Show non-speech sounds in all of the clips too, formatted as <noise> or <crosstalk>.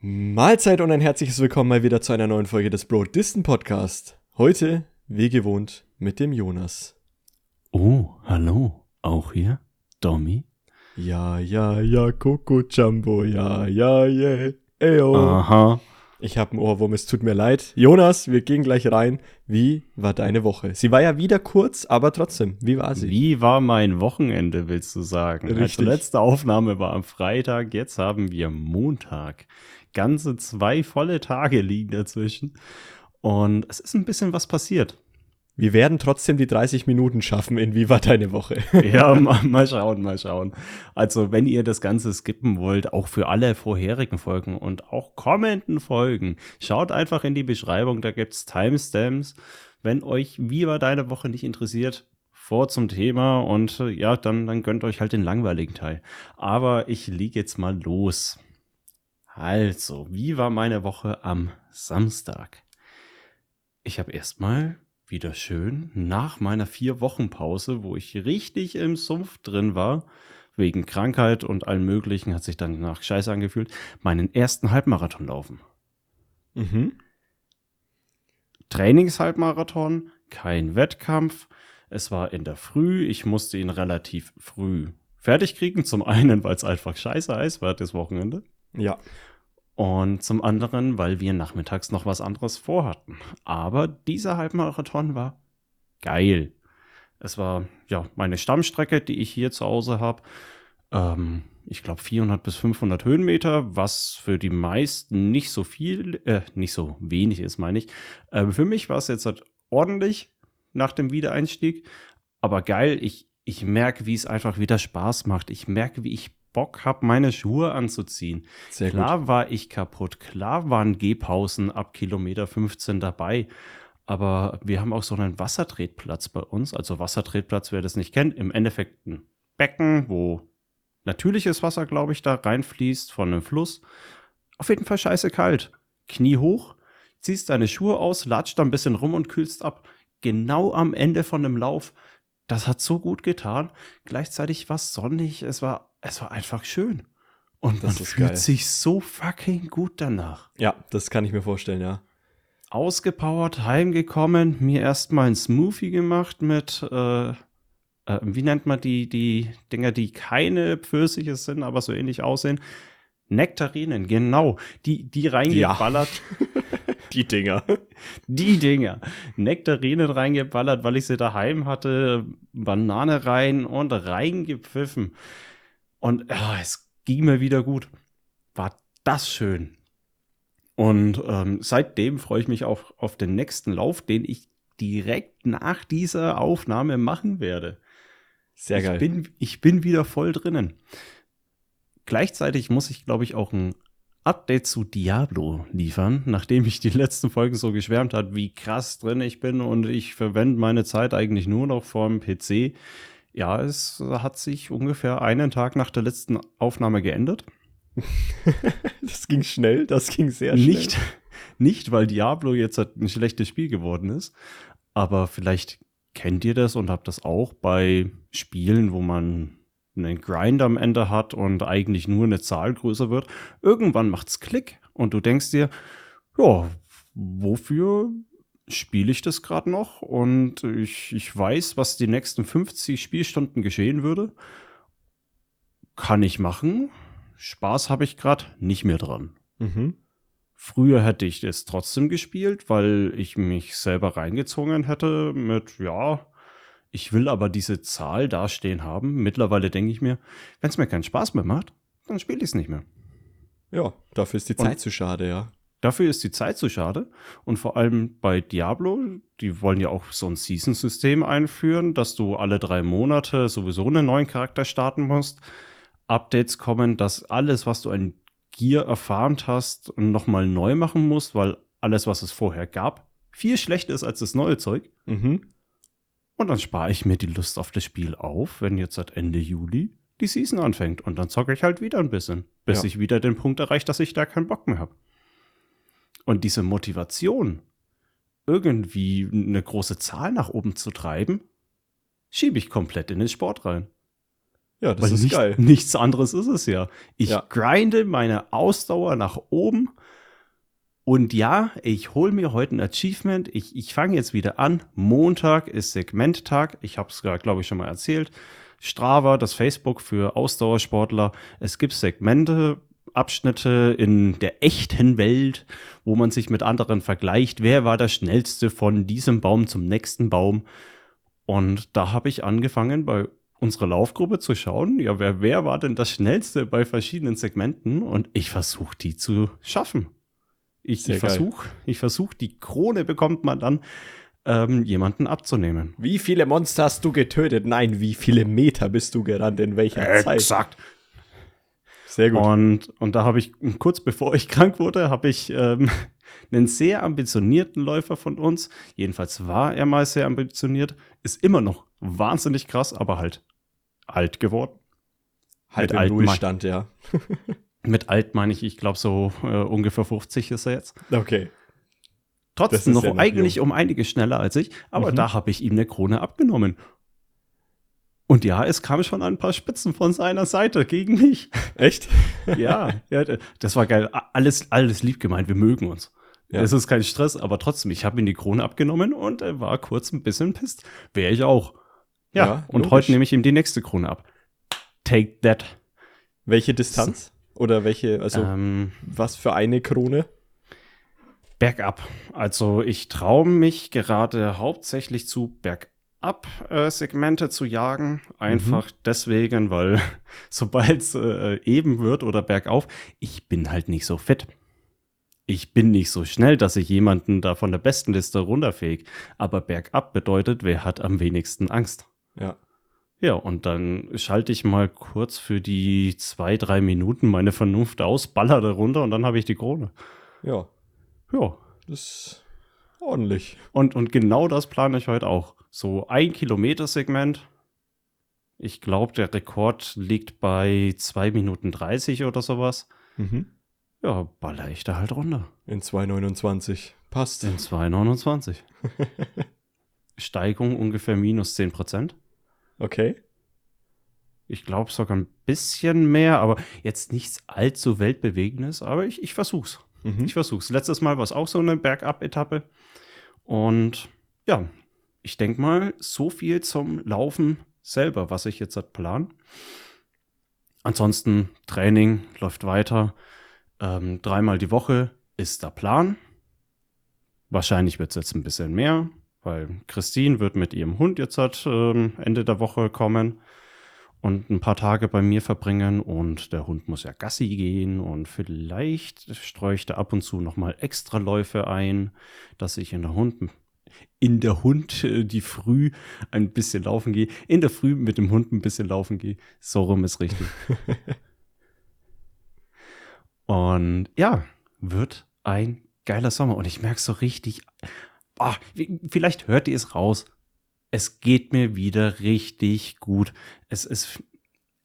Mahlzeit und ein herzliches Willkommen mal wieder zu einer neuen Folge des Bro Disten Podcast. Heute, wie gewohnt, mit dem Jonas. Oh, hallo. Auch hier? Domi? Ja, ja, ja, Coco Jumbo, ja, ja, yeah, eyo. Aha. Ich habe einen Ohrwurm, es tut mir leid. Jonas, wir gehen gleich rein. Wie war deine Woche? Sie war ja wieder kurz, aber trotzdem, wie war sie? Wie war mein Wochenende, willst du sagen? Richtig. Also letzte Aufnahme war am Freitag, jetzt haben wir Montag. Ganze zwei volle Tage liegen dazwischen. Und es ist ein bisschen was passiert. Wir werden trotzdem die 30 Minuten schaffen. In wie war deine Woche? <laughs> Ja, mal, mal schauen, mal schauen. Also, wenn ihr das Ganze skippen wollt, auch für alle vorherigen Folgen und auch kommenden Folgen, schaut einfach in die Beschreibung, da gibt's Timestamps. Wenn euch Wie war deine Woche nicht interessiert, vor zum Thema und äh, ja, dann, dann gönnt euch halt den langweiligen Teil. Aber ich leg jetzt mal los. Also, wie war meine Woche am Samstag? Ich habe erstmal wieder schön nach meiner vier Wochen Pause, wo ich richtig im Sumpf drin war, wegen Krankheit und allem Möglichen, hat sich dann nach Scheiße angefühlt, meinen ersten Halbmarathon laufen. Mhm. Trainingshalbmarathon, kein Wettkampf. Es war in der Früh, ich musste ihn relativ früh fertig kriegen. Zum einen, weil es einfach scheiße heiß war das Wochenende. Ja. Und zum anderen, weil wir nachmittags noch was anderes vorhatten. Aber dieser Halbmarathon war geil. Es war ja meine Stammstrecke, die ich hier zu Hause habe. Ähm, ich glaube 400 bis 500 Höhenmeter, was für die meisten nicht so viel, äh, nicht so wenig ist, meine ich. Ähm, für mich war es jetzt halt ordentlich nach dem Wiedereinstieg. Aber geil, ich, ich merke, wie es einfach wieder Spaß macht. Ich merke, wie ich Bock habe, meine Schuhe anzuziehen. Sehr Klar gut. war ich kaputt, klar waren Gehpausen ab Kilometer 15 dabei, aber wir haben auch so einen Wassertretplatz bei uns. Also Wassertretplatz, wer das nicht kennt, im Endeffekt ein Becken, wo natürliches Wasser, glaube ich, da reinfließt von einem Fluss. Auf jeden Fall scheiße kalt. Knie hoch, ziehst deine Schuhe aus, latscht da ein bisschen rum und kühlst ab. Genau am Ende von dem Lauf. Das hat so gut getan. Gleichzeitig war es sonnig. Es war, es war einfach schön. Und Das man fühlt geil. sich so fucking gut danach. Ja, das kann ich mir vorstellen, ja. Ausgepowert, heimgekommen, mir erstmal ein Smoothie gemacht mit, äh, äh, wie nennt man die, die Dinger, die keine Pfirsiche sind, aber so ähnlich aussehen? Nektarinen, genau. Die, die reingeballert. <laughs> Die Dinger. Die Dinger. Nektarinen reingeballert, weil ich sie daheim hatte. Banane rein und reingepfiffen. Und ja, es ging mir wieder gut. War das schön. Und ähm, seitdem freue ich mich auch auf den nächsten Lauf, den ich direkt nach dieser Aufnahme machen werde. Sehr geil. Ich bin, ich bin wieder voll drinnen. Gleichzeitig muss ich, glaube ich, auch ein Update zu Diablo liefern, nachdem ich die letzten Folgen so geschwärmt hat, wie krass drin ich bin und ich verwende meine Zeit eigentlich nur noch vorm PC. Ja, es hat sich ungefähr einen Tag nach der letzten Aufnahme geändert. <laughs> das ging schnell, das ging sehr schnell. Nicht, nicht, weil Diablo jetzt halt ein schlechtes Spiel geworden ist, aber vielleicht kennt ihr das und habt das auch bei Spielen, wo man einen Grind am Ende hat und eigentlich nur eine Zahl größer wird. Irgendwann macht's Klick und du denkst dir, ja, wofür spiele ich das gerade noch? Und ich, ich weiß, was die nächsten 50 Spielstunden geschehen würde. Kann ich machen. Spaß habe ich gerade nicht mehr dran. Mhm. Früher hätte ich es trotzdem gespielt, weil ich mich selber reingezwungen hätte mit, ja, ich will aber diese Zahl dastehen haben. Mittlerweile denke ich mir, wenn es mir keinen Spaß mehr macht, dann spiele ich es nicht mehr. Ja, dafür ist die Und- Zeit zu schade, ja. Dafür ist die Zeit zu schade. Und vor allem bei Diablo, die wollen ja auch so ein Season-System einführen, dass du alle drei Monate sowieso einen neuen Charakter starten musst. Updates kommen, dass alles, was du an Gear erfarmt hast, nochmal neu machen musst, weil alles, was es vorher gab, viel schlechter ist als das neue Zeug. Mhm. Und dann spare ich mir die Lust auf das Spiel auf, wenn jetzt seit Ende Juli die Season anfängt. Und dann zocke ich halt wieder ein bisschen, bis Ja. ich wieder den Punkt erreiche, dass ich da keinen Bock mehr habe. Und diese Motivation, irgendwie eine große Zahl nach oben zu treiben, schiebe ich komplett in den Sport rein. Ja, das Weil ist nicht, geil. nichts anderes ist es ja. Ich Ja. grinde meine Ausdauer nach oben. Und ja, ich hole mir heute ein Achievement. Ich, ich fange jetzt wieder an. Montag ist Segmenttag. Ich habe es gerade, glaube ich, schon mal erzählt. Strava, das Facebook für Ausdauersportler. Es gibt Segmente, Abschnitte in der echten Welt, wo man sich mit anderen vergleicht. Wer war der schnellste von diesem Baum zum nächsten Baum? Und da habe ich angefangen, bei unserer Laufgruppe zu schauen, ja, wer, wer war denn das schnellste bei verschiedenen Segmenten? Und ich versuche, die zu schaffen. Ich, Sehr ich versuche, versuch, die Krone bekommt man dann, ähm, jemanden abzunehmen. Wie viele Monster hast du getötet? Nein, wie viele Meter bist du gerannt? In welcher Zeit? Exakt. Sehr gut. Und, und da habe ich, kurz bevor ich <laughs> krank wurde, habe ich ähm, <laughs> einen sehr ambitionierten Läufer von uns, jedenfalls war er mal sehr ambitioniert, ist immer noch wahnsinnig krass, aber halt alt geworden. halt im alten Ruhestand, ja. <laughs> Mit alt meine ich, ich glaube so äh, ungefähr 50 ist er jetzt. Okay. Trotzdem noch ja noch eigentlich um einiges schneller als ich, aber Mhm. da habe ich ihm eine Krone abgenommen. Und ja, es kam schon ein paar Spitzen von seiner Seite gegen mich. Echt? <laughs> ja, ja, das war geil. Alles, alles lieb gemeint. Wir mögen uns. Ja. Es ist kein Stress, aber trotzdem, ich habe ihm die Krone abgenommen und er war kurz ein bisschen pisst. Wäre ich auch. Ja, Ja, und logisch. heute nehme ich ihm die nächste Krone ab. Take that. Welche Distanz? Oder welche, also ähm, was für eine Krone? bergab. Also ich traue mich gerade hauptsächlich zu Bergab-Segmente zu jagen. Einfach deswegen, weil <laughs> sobald es äh, eben wird oder bergauf, ich bin halt nicht so fit. Ich bin nicht so schnell, dass ich jemanden da von der besten Liste runterfähig. Aber bergab bedeutet, wer hat am wenigsten Angst. Ja. Ja, und dann schalte ich mal kurz für die zwei, drei Minuten meine Vernunft aus, baller da runter und dann habe ich die Krone. Ja. Ja, Das ordentlich. Und, und genau das plane ich heute auch. So ein Kilometer Segment. Ich glaube, der Rekord liegt bei 2 Minuten 30 oder sowas. Mhm. Ja, baller ich da halt runter. In 2,29. Passt. In 2,29. <laughs> Steigung ungefähr minus 10 Prozent. Okay. Ich glaube sogar ein bisschen mehr, aber jetzt nichts allzu weltbewegendes. Aber ich, ich versuch's. Mhm. Ich versuch's. Letztes Mal war es auch so eine Bergab-Etappe. Und ja, ich denke mal, so viel zum Laufen selber, was ich jetzt halt plan. Ansonsten Training läuft weiter. Ähm, dreimal die Woche ist der Plan. Wahrscheinlich wird es jetzt ein bisschen mehr, weil Christine wird mit ihrem Hund jetzt halt, ähm, Ende der Woche kommen und ein paar Tage bei mir verbringen und der Hund muss ja Gassi gehen und vielleicht streue ich da ab und zu noch mal extra Läufe ein, dass ich in der Hund in der Hund äh, die früh ein bisschen laufen gehe, in der Früh mit dem Hund ein bisschen laufen gehe. So rum ist richtig. <laughs> und ja, wird ein geiler Sommer und ich merke so richtig, ah, vielleicht hört ihr es raus. Es geht mir wieder richtig gut. Es, es,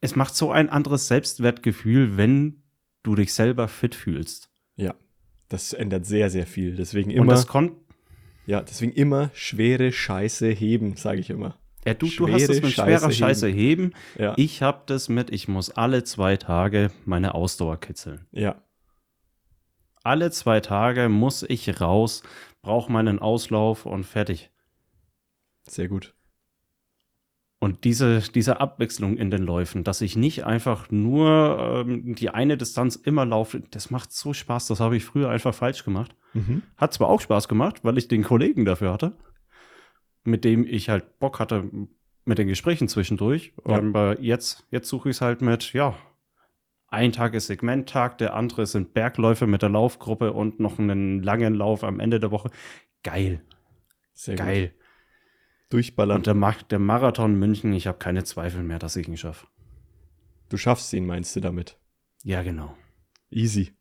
es macht so ein anderes Selbstwertgefühl, wenn du dich selber fit fühlst. Ja. Das ändert sehr, sehr viel. Deswegen Und immer, das kommt, ja, deswegen immer schwere Scheiße heben, sage ich immer. ja, du, du hast es mit Scheiße schwerer Scheiße heben. Ja. Ich habe das mit, ich muss alle zwei Tage meine Ausdauer kitzeln. ja. Alle zwei Tage muss ich raus, brauche meinen Auslauf und fertig. Sehr gut. Und diese, diese Abwechslung in den Läufen, dass ich nicht einfach nur ähm, die eine Distanz immer laufe, das macht so Spaß. Das habe ich früher einfach falsch gemacht. Mhm. Hat zwar auch Spaß gemacht, weil ich den Kollegen dafür hatte, mit dem ich halt Bock hatte mit den Gesprächen zwischendurch. Ja. Aber jetzt, jetzt suche ich es halt mit, ja, ein Tag ist Segmenttag, der andere sind Bergläufe mit der Laufgruppe und noch einen langen Lauf am Ende der Woche. Geil, Sehr gut. Durchballern. Und der, Ma- der Marathon München, ich habe keine Zweifel mehr, dass ich ihn schaffe. du schaffst ihn, meinst du damit? Ja, genau. Easy.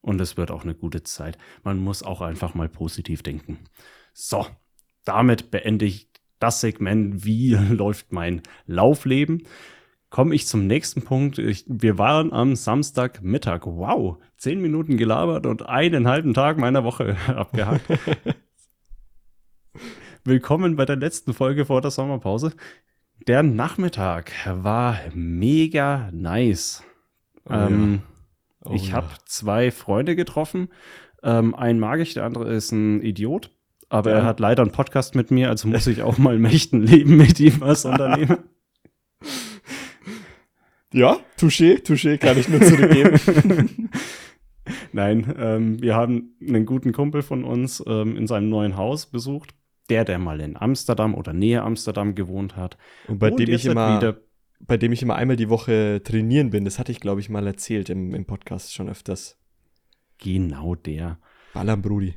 Und es wird auch eine gute Zeit. Man muss auch einfach mal positiv denken. So, damit beende ich das Segment, wie <laughs> läuft mein Laufleben. Komme ich zum nächsten Punkt. Ich, wir waren am Samstagmittag. Wow, zehn Minuten gelabert und einen halben Tag meiner Woche <laughs> abgehakt. <laughs> Willkommen bei der letzten Folge vor der Sommerpause. Der Nachmittag war mega nice. Oh ähm, Oh ich ja. habe zwei Freunde getroffen. Ähm, einen mag ich, der andere ist ein Idiot. Aber Ja. er hat leider einen Podcast mit mir, also muss ich auch mal im echten Leben mit ihm was unternehmen. <laughs> Ja, touché, touché, kann ich nur zurückgeben. <laughs> Nein, ähm, wir haben einen guten Kumpel von uns ähm, in seinem neuen Haus besucht. Der, der mal in Amsterdam oder Nähe Amsterdam gewohnt hat. Und bei Und dem ich immer, wieder bei dem ich immer einmal die Woche trainieren bin, das hatte ich, glaube ich, mal erzählt im, im Podcast schon öfters. genau der. Ballern, Brudi.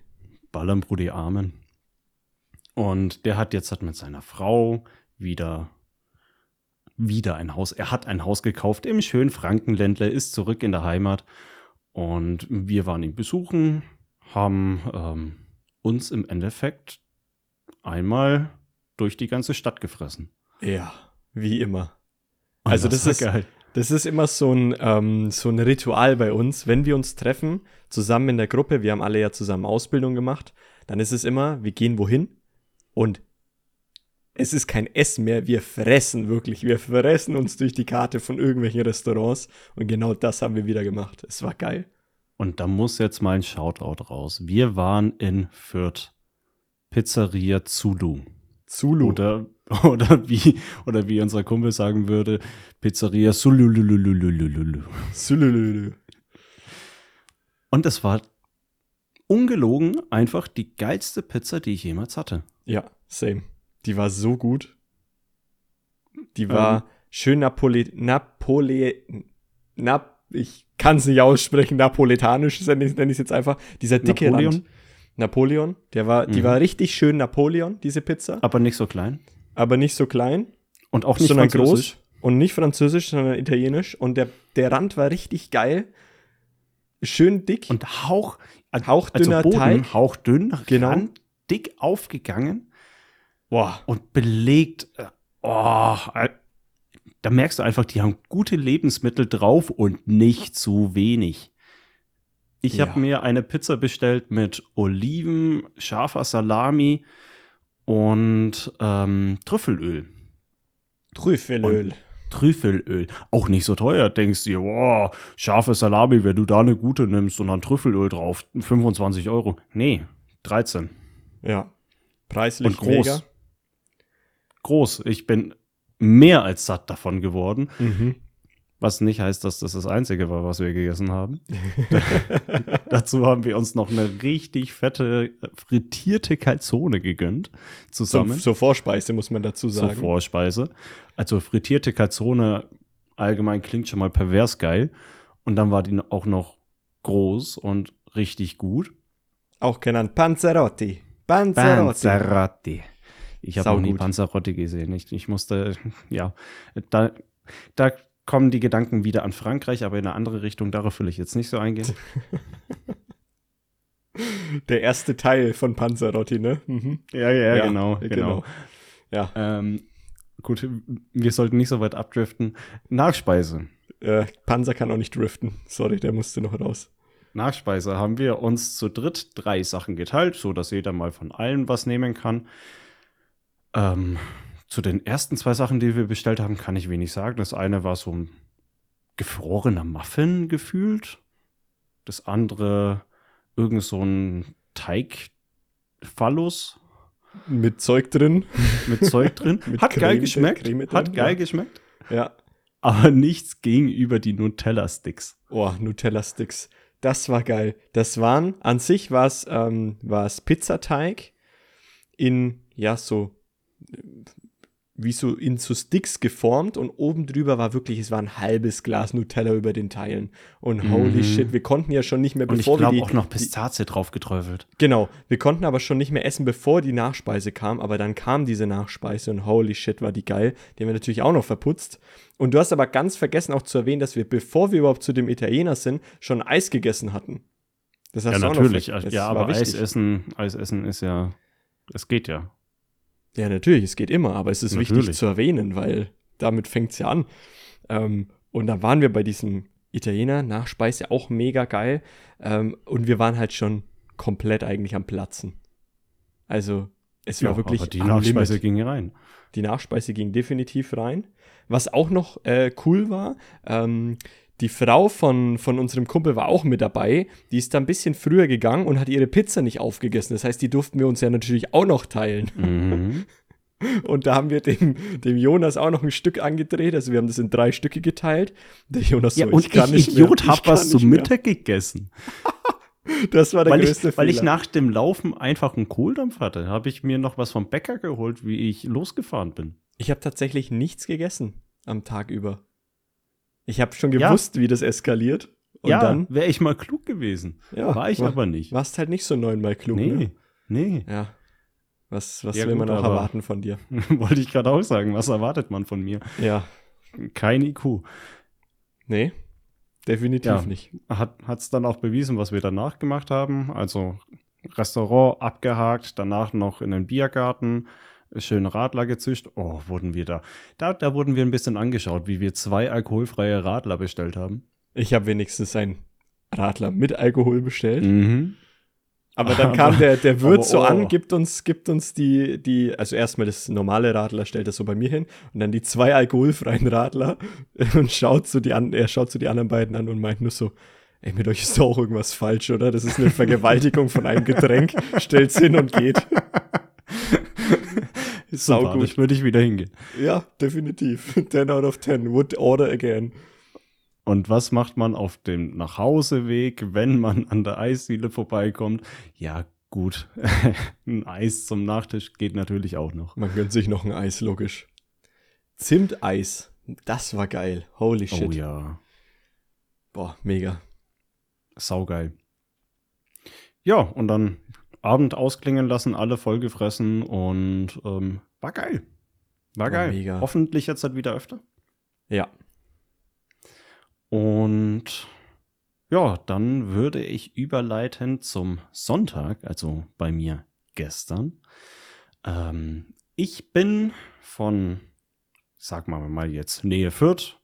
Ballern, Brudi, Amen. Und der hat jetzt hat mit seiner Frau wieder, wieder ein Haus. Er hat ein Haus gekauft im schönen Frankenländler, ist zurück in der Heimat. Und wir waren ihn besuchen, haben ähm, uns im Endeffekt einmal durch die ganze Stadt gefressen. Ja, wie immer. Und Also das war ist- geil. Das ist immer so ein, ähm, so ein Ritual bei uns. Wenn wir uns treffen, zusammen in der Gruppe, wir haben alle ja zusammen Ausbildung gemacht, dann ist es immer, wir gehen wohin und es ist kein Essen mehr, wir fressen wirklich. Wir fressen uns durch die Karte von irgendwelchen Restaurants und genau das haben wir wieder gemacht. Es war geil. Und da muss jetzt mal ein Shoutout raus. Wir waren in Fürth. Pizzeria Zulu. Zulu. Oder, <laughs> oder, wie, oder wie unser Kumpel sagen würde, Pizzeria Sulululululululu. Zulululu. Und es war ungelogen einfach die geilste Pizza, die ich jemals hatte. Ja, same. Die war so gut. Die war Ähm. schön Napole, Napole, Nap, ich kann es nicht aussprechen, napoletanisch nenne ich es jetzt einfach. Dieser dicke Napoleon? Rand. Napoleon, der war, die Mhm. war richtig schön Napoleon, diese Pizza, Aber nicht so klein. aber nicht so klein, Und auch nicht sondern groß und nicht französisch, sondern italienisch und der, der Rand war richtig geil, schön dick, Und Hauch, hauchdünner also Boden, Teig. hauchdünn, Genau. Rand dick aufgegangen Boah, und belegt. äh, Oh, äh, da merkst du einfach, die haben gute Lebensmittel drauf und nicht zu wenig. Ich Ja. habe mir eine Pizza bestellt mit Oliven, scharfer Salami und ähm, Trüffelöl. Trüffelöl. Trüffelöl. Auch nicht so teuer. Denkst du, wow, scharfe Salami, wenn du da eine gute nimmst und dann Trüffelöl drauf, 25 Euro. Nee, 13. Ja, preislich Und groß. mega. Groß. Ich bin mehr als satt davon geworden. Mhm. Was nicht heißt, dass das das Einzige war, was wir gegessen haben. <laughs> Dazu haben wir uns noch eine richtig fette frittierte Calzone gegönnt. Zusammen. zur Vorspeise muss man dazu zur sagen. Vorspeise. Also frittierte Calzone allgemein klingt schon mal pervers geil. Und dann war die auch noch groß und richtig gut. Auch genannt Panzerotti. Panzerotti. Panzerotti. Ich habe auch nie. Panzerotti gesehen. Ich, ich musste, ja, da, da kommen die Gedanken wieder an Frankreich, aber in eine andere Richtung. Darauf will ich jetzt nicht so eingehen. <laughs> Der erste Teil von Panzerotti, ne? Mhm. Ja, ja, genau, genau. Ja, Ähm, gut, wir sollten nicht so weit abdriften. Nachspeise. äh, Panzer kann auch nicht driften. Sorry, der musste noch raus. Nachspeise haben wir uns zu dritt drei Sachen geteilt, so dass jeder mal von allen was nehmen kann. Ähm, zu den ersten zwei Sachen, die wir bestellt haben, kann ich wenig sagen. Das eine war so ein gefrorener Muffin gefühlt. Das andere irgend so ein Teigphallus Mit Zeug drin. mit Zeug drin. <laughs> Mit Hat geil Creme- geschmeckt. Creme drin, Hat geil ja. geschmeckt. Ja. Aber nichts ging über die Nutella-Sticks. Oh, Nutella-Sticks. Das war geil. Das waren, an sich war es ähm, war's Pizzateig in, ja, so, wie so in so Sticks geformt und oben drüber war wirklich, es war ein halbes Glas Nutella über den Teilen. Und holy Mhm. shit, wir konnten ja schon nicht mehr, Und ich bevor wir die, auch noch die, Pistazie drauf geträufelt. Genau, wir konnten aber schon nicht mehr essen, bevor die Nachspeise kam, aber dann kam diese Nachspeise und holy shit, war die geil. Die haben wir natürlich auch noch verputzt. Und du hast aber ganz vergessen auch zu erwähnen, dass wir, bevor wir überhaupt zu dem Italiener sind, schon Eis gegessen hatten. Das hast Ja, du auch noch natürlich. das Ja, aber wichtig. Eisessen, Eisessen ist ja, es geht ja. Ja, natürlich, es geht immer, aber es ist wichtig Natürlich. zu erwähnen, weil damit fängt es ja an. Ähm, und dann waren wir bei diesem Italiener, Nachspeise, auch mega geil. Ähm, und wir waren halt schon komplett eigentlich am Platzen. Also, Es war Ja, wirklich aber die Nachspeise ging rein. Die Nachspeise ging definitiv rein. Was auch noch äh, cool war, ähm, die Frau von, von unserem Kumpel war auch mit dabei. Die ist da ein bisschen früher gegangen und hat ihre Pizza nicht aufgegessen. Das heißt, die durften wir uns ja natürlich auch noch teilen. Mhm. <laughs> Und da haben wir dem, dem Jonas auch noch ein Stück angedreht. Also wir haben das in drei Stücke geteilt. Der Jonas Ja, so, und ich, kann nicht mehr, Idiot, ich hab was nicht zum mehr. Mittag gegessen. <laughs> Das war der Weil größte ich, weil ich Fehler. nach dem Laufen einfach einen Kohldampf hatte, habe ich mir noch was vom Bäcker geholt, wie ich losgefahren bin. Ich habe tatsächlich nichts gegessen am Tag über. Ich habe schon Ja. gewusst, wie das eskaliert. Und ja, dann wäre ich mal klug gewesen. ja, War ich war, aber nicht. warst halt nicht so neunmal klug. nee, Ne? nee. Ja. Was, was Ja, will man gut, noch aber- erwarten von dir? <laughs> Wollte ich gerade auch sagen. Was erwartet man von mir? Ja. Kein IQ. Nee, definitiv Ja. nicht. Hat es dann auch bewiesen, was wir danach gemacht haben. Also Restaurant abgehakt, danach noch in den Biergarten, schön Radler gezischt. Oh, wurden wir da. da. Da wurden wir ein bisschen angeschaut, wie wir zwei alkoholfreie Radler bestellt haben. Ich habe wenigstens einen Radler mit Alkohol bestellt. Mhm. Aber dann kam der, der Wirt aber so oh. an, gibt uns, gibt uns die, die, also erstmal das normale Radler, stellt das so bei mir hin und dann die zwei alkoholfreien Radler <laughs> und schaut so die an, er schaut so die anderen beiden an und meint nur so, ey, mit euch ist doch auch irgendwas falsch, oder? Das ist eine Vergewaltigung von einem Getränk, <laughs> stellt's hin und geht. Sau gut. würde ich wieder hingehen. Ja, definitiv. <laughs> 10 out of 10. Would order again. Und was macht man auf dem Nachhauseweg, wenn man an der Eisdiele vorbeikommt? Ja, gut. <laughs> ein Eis zum Nachtisch geht natürlich auch noch. Man gönnt sich noch ein Eis, logisch. Zimteis. Das war geil. Holy shit. Oh ja. Boah, mega. Saugeil. Ja, und dann Abend ausklingen lassen, alle vollgefressen und ähm, war geil. War War geil. mega. Hoffentlich jetzt halt wieder öfter. Ja. Und ja, dann würde ich überleiten zum Sonntag, also bei mir gestern. Ähm, ich bin von, sag mal mal jetzt, Nähe Fürth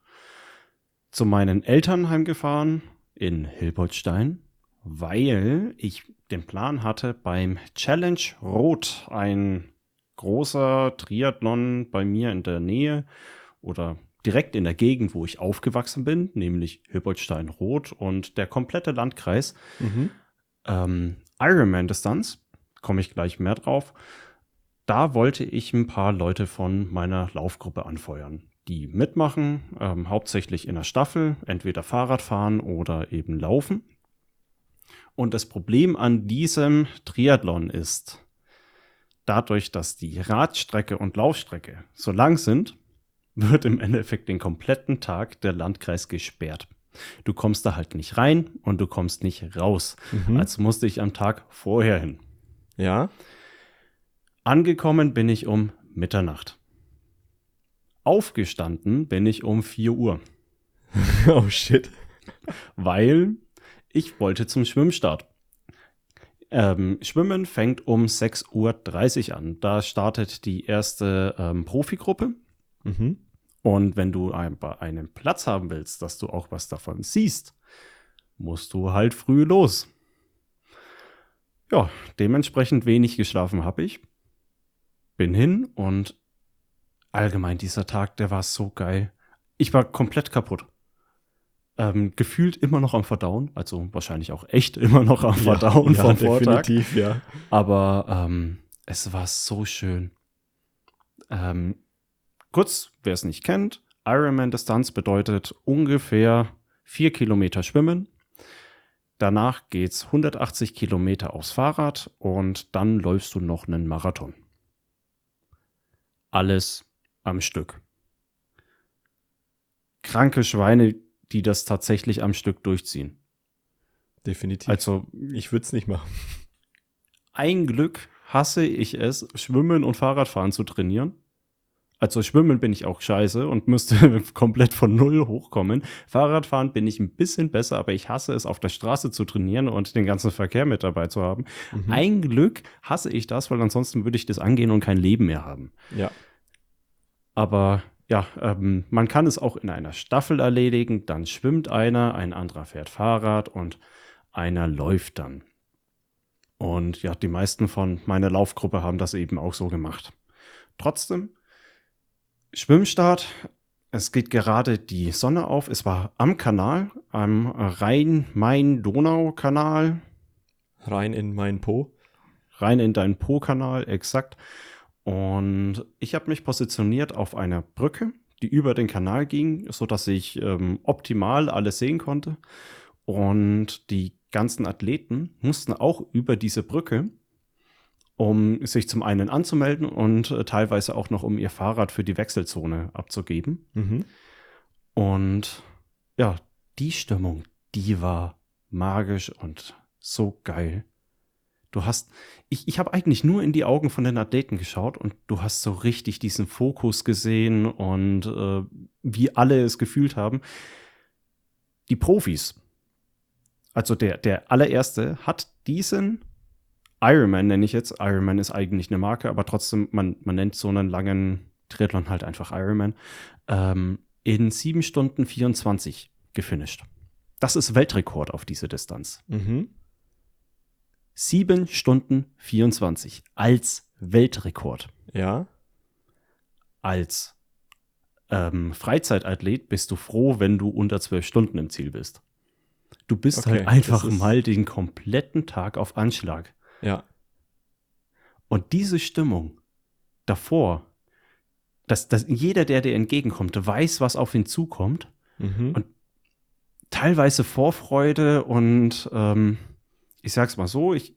zu meinen Eltern heimgefahren in Hilboltstein, weil ich den Plan hatte, beim Challenge Rot ein großer Triathlon bei mir in der Nähe oder direkt in der Gegend, wo ich aufgewachsen bin, nämlich Hilboltstein-Rot und der komplette Landkreis. Mhm. Ähm, Ironman-Distanz, komme ich gleich mehr drauf. Da wollte ich ein paar Leute von meiner Laufgruppe anfeuern, die mitmachen, ähm, hauptsächlich in der Staffel, entweder Fahrrad fahren oder eben laufen. Und das Problem an diesem Triathlon ist, dadurch, dass die Radstrecke und Laufstrecke so lang sind, wird im Endeffekt den kompletten Tag der Landkreis gesperrt. Du kommst da halt nicht rein und du kommst nicht raus. Mhm. Also musste ich am Tag vorher hin. ja. Angekommen bin ich um Mitternacht. Aufgestanden bin ich um 4 Uhr, <laughs> oh shit. weil ich wollte zum Schwimmstart. Ähm, Schwimmen fängt um 6.30 Uhr an. Da startet die erste ähm, Profigruppe. Mhm. Und wenn du ein, einen Platz haben willst, dass du auch was davon siehst, musst du halt früh los. Ja, dementsprechend wenig geschlafen habe ich. Bin hin und allgemein dieser Tag, der war so geil. Ich war komplett kaputt. Ähm, gefühlt immer noch am Verdauen, also wahrscheinlich auch echt <laughs> immer noch am Verdauen ja, vom Vortag. definitiv, ja. Aber ähm, es war so schön. Ähm, kurz, wer es nicht kennt, Ironman-Distanz bedeutet ungefähr vier Kilometer Schwimmen. Danach geht's 180 Kilometer aufs Fahrrad und dann läufst du noch einen Marathon. Alles am Stück. Kranke Schweine, die das tatsächlich am Stück durchziehen. Definitiv. Also ich würde es nicht machen. ein Glück hasse ich es, Schwimmen und Fahrradfahren zu trainieren. Also Schwimmen bin ich auch scheiße und müsste <laughs> komplett von Null hochkommen. Fahrradfahren bin ich ein bisschen besser, aber ich hasse es, auf der Straße zu trainieren und den ganzen Verkehr mit dabei zu haben. Mhm. Ein Glück hasse ich das, weil ansonsten würde ich das angehen und kein Leben mehr haben. Ja. Aber ja, ähm, man kann es auch in einer Staffel erledigen. Dann schwimmt einer, ein anderer fährt Fahrrad und einer läuft dann. Und ja, die meisten von meiner Laufgruppe haben das eben auch so gemacht. Trotzdem, Schwimmstart, es geht gerade die Sonne auf. Es war am Kanal, am Rhein-Main-Donau-Kanal. Rein in mein Po. Rein in deinen Po-Kanal, exakt. Und ich habe mich positioniert auf einer Brücke, die über den Kanal ging, sodass ich ähm, optimal alles sehen konnte. Und die ganzen Athleten mussten auch über diese Brücke, um sich zum einen anzumelden und äh, teilweise auch noch um ihr Fahrrad für die Wechselzone abzugeben. Mhm. Und ja, die Stimmung, die war magisch und so geil. Du hast, ich, ich habe eigentlich nur in die Augen von den Athleten geschaut und du hast so richtig diesen Fokus gesehen und äh, wie alle es gefühlt haben. Die Profis, also der, der allererste, hat diesen Ironman, nenne ich jetzt. Ironman ist eigentlich eine Marke, aber trotzdem, man, man nennt so einen langen Triathlon halt einfach Ironman, ähm, in 7 Stunden 24 gefinisht. Das ist Weltrekord auf diese Distanz. Mhm. 7 Stunden 24 als Weltrekord. Ja. Als ähm, Freizeitathlet bist du froh, wenn du unter 12 Stunden im Ziel bist. Du bist Okay, halt einfach mal den kompletten Tag auf Anschlag. Ja. Und diese Stimmung davor, dass, dass jeder, der dir entgegenkommt, weiß, was auf ihn zukommt, Mhm. Und- teilweise Vorfreude und ähm, ich sag's mal so, ich,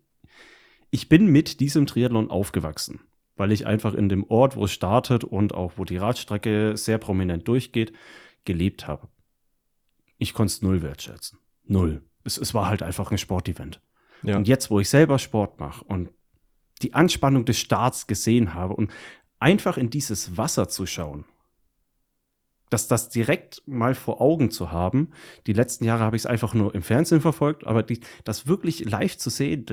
ich bin mit diesem Triathlon aufgewachsen, weil ich einfach in dem Ort, wo es startet und auch wo die Radstrecke sehr prominent durchgeht, gelebt habe. Ich konnte es null wertschätzen. Null. Es, es war halt einfach ein Sportevent. ja. Und jetzt, wo ich selber Sport mache und die Anspannung des Starts gesehen habe und einfach in dieses Wasser zu schauen, dass das direkt mal vor Augen zu haben. Die letzten Jahre habe ich es einfach nur im Fernsehen verfolgt, aber die, das wirklich live zu sehen,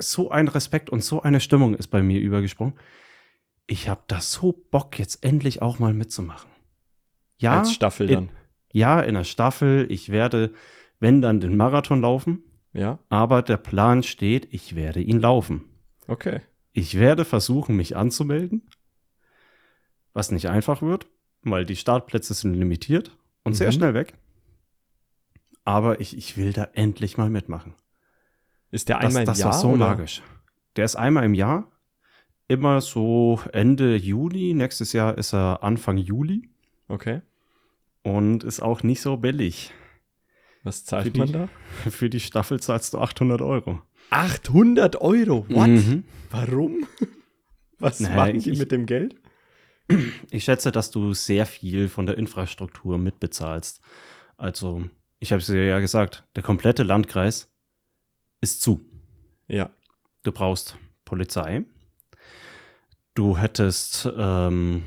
so ein Respekt und so eine Stimmung ist bei mir übergesprungen. Ich habe da so Bock, jetzt endlich auch mal mitzumachen. Ja, Als Staffel in- dann. ja, in der Staffel. Ich werde, wenn dann, den Marathon laufen. Ja. Aber der Plan steht, ich werde ihn laufen. Okay. Ich werde versuchen, mich anzumelden, was nicht einfach wird, weil die Startplätze sind limitiert und sehr Mhm. schnell weg. Aber ich, ich will da endlich mal mitmachen. Ist der Das, einmal im das Jahr? war so oder? magisch. Der ist einmal im Jahr, immer so Ende Juni. Nächstes Jahr ist er Anfang Juli Okay. und ist auch nicht so billig. Was Für zahlt die- man da? <laughs> Für die Staffel zahlst du 800 Euro. 800 Euro. What? Mhm. Warum? <laughs> Was Naja, machen die ich- mit dem Geld? Ich schätze, dass du sehr viel von der Infrastruktur mitbezahlst. Also, ich habe es dir ja gesagt, der komplette Landkreis ist zu. Ja. Du brauchst Polizei. Du hättest ähm,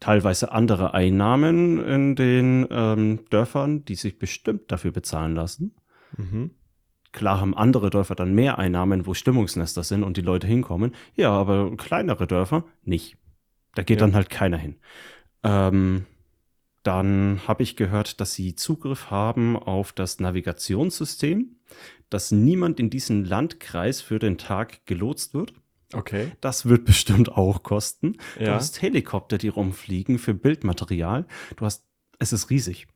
teilweise andere Einnahmen in den ähm, Dörfern, die sich bestimmt dafür bezahlen lassen. Mhm. Klar haben andere Dörfer dann mehr Einnahmen, wo Stimmungsnester sind und die Leute hinkommen. Ja, aber kleinere Dörfer nicht. Da geht Ja. dann halt keiner hin. Ähm, dann habe ich gehört, dass sie Zugriff haben auf das Navigationssystem, dass niemand in diesem Landkreis für den Tag gelotst wird. Okay. Das wird <laughs> bestimmt auch kosten. Du Ja. hast Helikopter, die rumfliegen für Bildmaterial. Du hast, es ist riesig.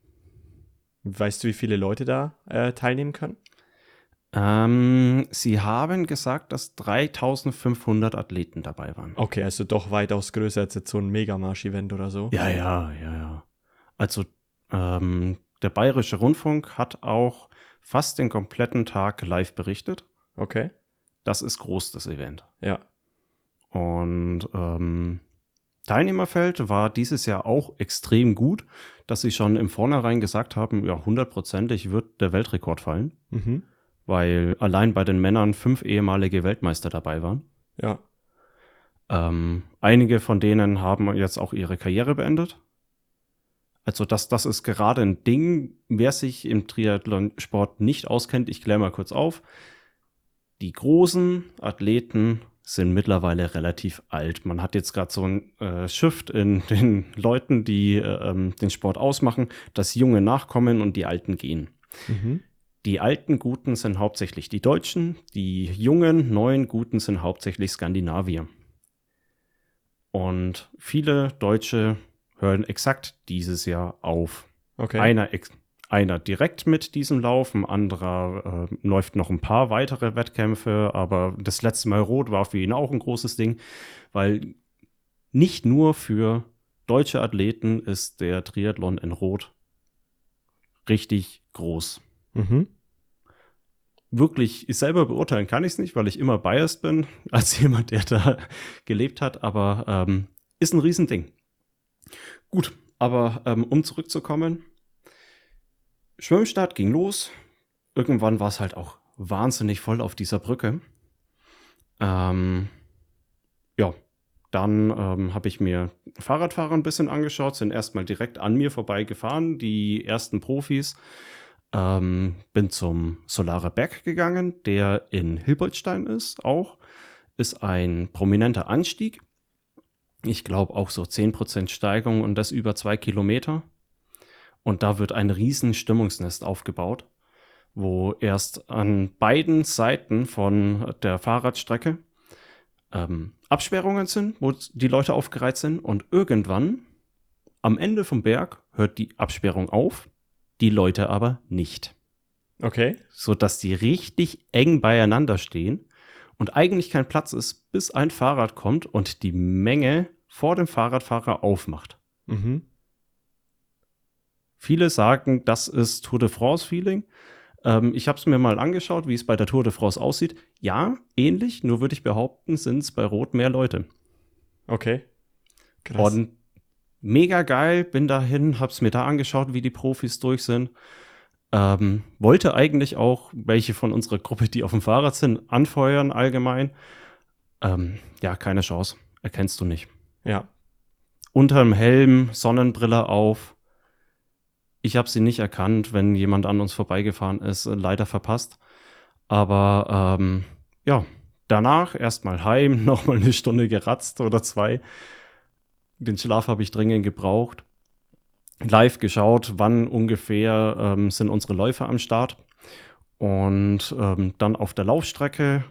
Weißt du, wie viele Leute da äh, teilnehmen können? Ähm, sie haben gesagt, dass 3500 Athleten dabei waren. Okay, also doch weitaus größer als jetzt so ein Megamarsch-Event oder so. Ja, ja, ja, ja. Also, ähm, der Bayerische Rundfunk hat auch fast den kompletten Tag live berichtet. Okay. Das ist groß, das Event. Ja. Und ähm, Teilnehmerfeld war dieses Jahr auch extrem gut, dass sie schon im Vornherein gesagt haben, ja, hundertprozentig wird der Weltrekord fallen, Mhm. Weil allein bei den Männern fünf ehemalige Weltmeister dabei waren. Ja. Ähm, einige von denen haben jetzt auch ihre Karriere beendet. Also das, das ist gerade ein Ding, wer sich im Triathlon-Sport nicht auskennt, ich kläre mal kurz auf. Die großen Athleten sind mittlerweile relativ alt. Man hat jetzt gerade so ein äh, Shift in <laughs> den Leuten, die äh, ähm, den Sport ausmachen, dass Junge nachkommen und die Alten gehen. Mhm. Die alten Guten sind hauptsächlich die Deutschen, die jungen, neuen Guten sind hauptsächlich Skandinavier. Und viele Deutsche hören exakt dieses Jahr auf. Okay. Einer, einer direkt mit diesem Lauf, ein anderer äh, läuft noch ein paar weitere Wettkämpfe, aber das letzte Mal Rot war für ihn auch ein großes Ding, weil nicht nur für deutsche Athleten ist der Triathlon in Rot richtig groß. Mhm. Wirklich selber beurteilen kann ich es nicht, weil ich immer biased bin, <laughs> als jemand, der da gelebt hat, aber ähm, ist ein Riesending. Gut, aber ähm, um zurückzukommen, Schwimmstart ging los. Irgendwann war es halt auch wahnsinnig voll auf dieser Brücke. Ähm, ja, dann ähm, habe ich mir Fahrradfahrer ein bisschen angeschaut, sind erstmal direkt an mir vorbeigefahren, die ersten Profis. Ähm, bin zum Solare Berg gegangen, der in Hilboldstein ist auch. Ist ein prominenter Anstieg. Ich glaube auch so 10% Steigung und das über zwei Kilometer. Und da wird ein riesen Stimmungsnest aufgebaut, wo erst an beiden Seiten von der Fahrradstrecke ähm, Absperrungen sind, wo die Leute aufgereiht sind. Und irgendwann, am Ende vom Berg, hört die Absperrung auf, die Leute aber nicht. Okay. Sodass die richtig eng beieinander stehen und eigentlich kein Platz ist, bis ein Fahrrad kommt und die Menge vor dem Fahrradfahrer aufmacht. Mhm. Viele sagen, das ist Tour de France-Feeling. Ähm, ich habe es mir mal angeschaut, wie es bei der Tour de France aussieht. Ja, ähnlich, nur würde ich behaupten, sind es bei Rot mehr Leute. Okay. Krass. Und mega geil, bin dahin, hab's mir da angeschaut, wie die Profis durch sind. Ähm, wollte eigentlich auch welche von unserer Gruppe, die auf dem Fahrrad sind, anfeuern allgemein. Ähm, ja, keine Chance. Erkennst du nicht. ja. Unterm Helm, Sonnenbrille auf. Ich habe sie nicht erkannt, wenn jemand an uns vorbeigefahren ist, äh, leider verpasst. Aber ähm, ja, danach erstmal heim, <laughs> nochmal eine Stunde geratzt oder zwei. Den Schlaf habe ich dringend gebraucht. Live geschaut, wann ungefähr ähm, sind unsere Läufer am Start. Und ähm, dann auf der Laufstrecke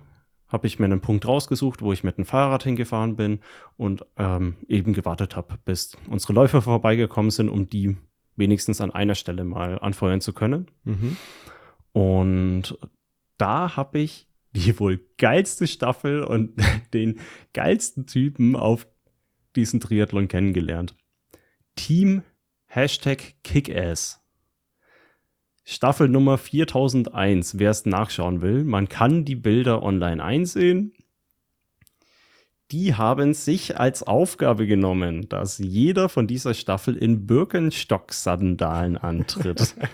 habe ich mir einen Punkt rausgesucht, wo ich mit dem Fahrrad hingefahren bin und ähm, eben gewartet habe, bis unsere Läufer vorbeigekommen sind, um die wenigstens an einer Stelle mal anfeuern zu können. Mhm. Und da habe ich die wohl geilste Staffel und <laughs> den geilsten Typen auf diesen Triathlon kennengelernt. Team Hashtag Kickass. Staffel Nummer 4001, wer es nachschauen will. Man kann die Bilder online einsehen. Die haben sich als Aufgabe genommen, dass jeder von dieser Staffel in Birkenstock-Sandalen antritt. <laughs>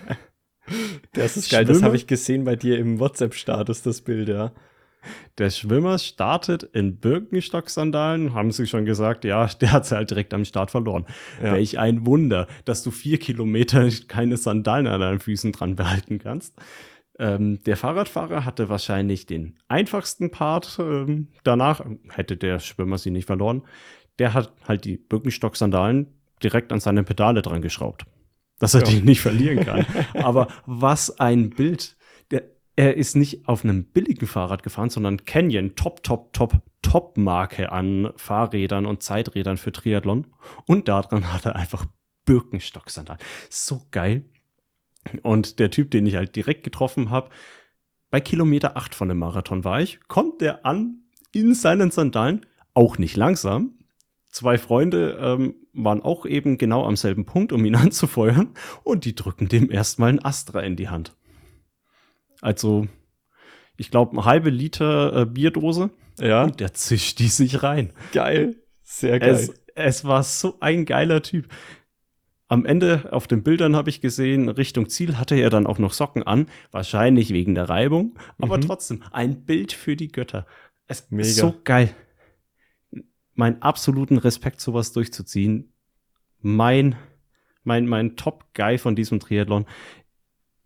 Das ist geil. Das Schwimmer- habe ich gesehen bei dir im WhatsApp-Status, das Bild, ja. Der Schwimmer startet in Birkenstock-Sandalen, haben sie schon gesagt, ja, <laughs> der hat sie halt direkt am Start verloren. Ja. Welch ein Wunder, dass du vier Kilometer keine Sandalen an deinen Füßen dran behalten kannst. Ähm, der Fahrradfahrer hatte wahrscheinlich den einfachsten Part. Ähm, danach hätte der Schwimmer sie nicht verloren. Der hat halt die Birkenstock-Sandalen direkt an seine Pedale dran geschraubt, dass er Ja. die nicht verlieren kann. <laughs> Aber was ein Bild. Er ist nicht auf einem billigen Fahrrad gefahren, sondern Canyon, top, top, top, top Marke an Fahrrädern und Zeiträdern für Triathlon. Und daran hat er einfach Birkenstock-Sandalen. So geil. Und der Typ, den ich halt direkt getroffen habe, bei Kilometer 8 von dem Marathon war ich, kommt der an in seinen Sandalen, auch nicht langsam. Zwei Freunde ähm, waren auch eben genau am selben Punkt, um ihn <laughs> anzufeuern, und die drücken dem erstmal einen Astra in die Hand. Also, ich glaube, eine halbe Liter äh, Bierdose Ja, und der zischt die sich rein. geil. Sehr geil. Es, es war so ein geiler Typ. Am Ende auf den Bildern habe ich gesehen, Richtung Ziel hatte er dann auch noch Socken an, wahrscheinlich wegen der Reibung, aber Mhm. trotzdem ein Bild für die Götter. Es Mega. ist so geil. Mein absoluten Respekt, sowas durchzuziehen. Mein, mein, mein Top-Guy von diesem Triathlon.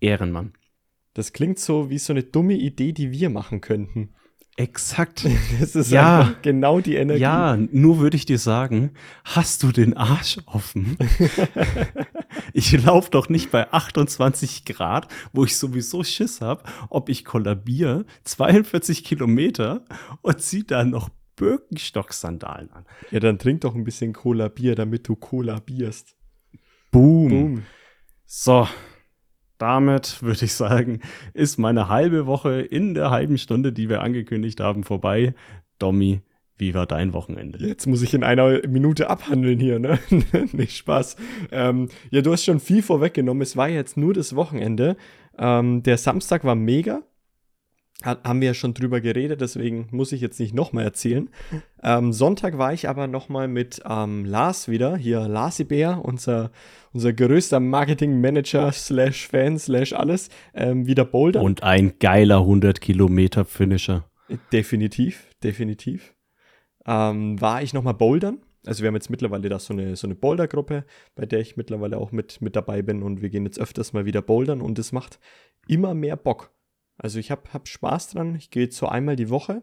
Ehrenmann. Das klingt so wie so eine dumme Idee, die wir machen könnten. Exakt. <laughs> Das ist Ja. genau die Energie. Ja, nur würde ich dir sagen, hast du den Arsch offen? <laughs> ich laufe doch nicht bei 28 Grad, wo ich sowieso Schiss habe, ob ich kollabiere, 42 Kilometer und zieh dann noch Birkenstock-Sandalen an. Ja, dann trink doch ein bisschen Cola-Bier, damit du kollabierst. Boom. Boom. So, damit würde ich sagen, ist meine halbe Woche in der halben Stunde, die wir angekündigt haben, vorbei. Domi, wie war dein Wochenende? Jetzt muss ich in einer Minute abhandeln hier, ne? <laughs> Nicht Spaß. Ähm, ja, du hast schon viel vorweggenommen. Es war jetzt nur das Wochenende. Ähm, der Samstag war mega. Haben wir ja schon drüber geredet, deswegen muss ich jetzt nicht nochmal erzählen. Ähm, Sonntag war ich aber nochmal mit ähm, Lars wieder, hier Larsi Bär, unser, unser größter Marketing-Manager <laughs> slash Fan slash alles, ähm, wieder bouldern. Und ein geiler 100 Kilometer Finisher. Definitiv, definitiv. Ähm, war ich nochmal bouldern. Also wir haben jetzt mittlerweile da so eine, so eine Boulder-Gruppe, bei der ich mittlerweile auch mit, mit dabei bin und wir gehen jetzt öfters mal wieder bouldern und es macht immer mehr Bock. Also ich habe hab Spaß dran. Ich gehe jetzt so einmal die Woche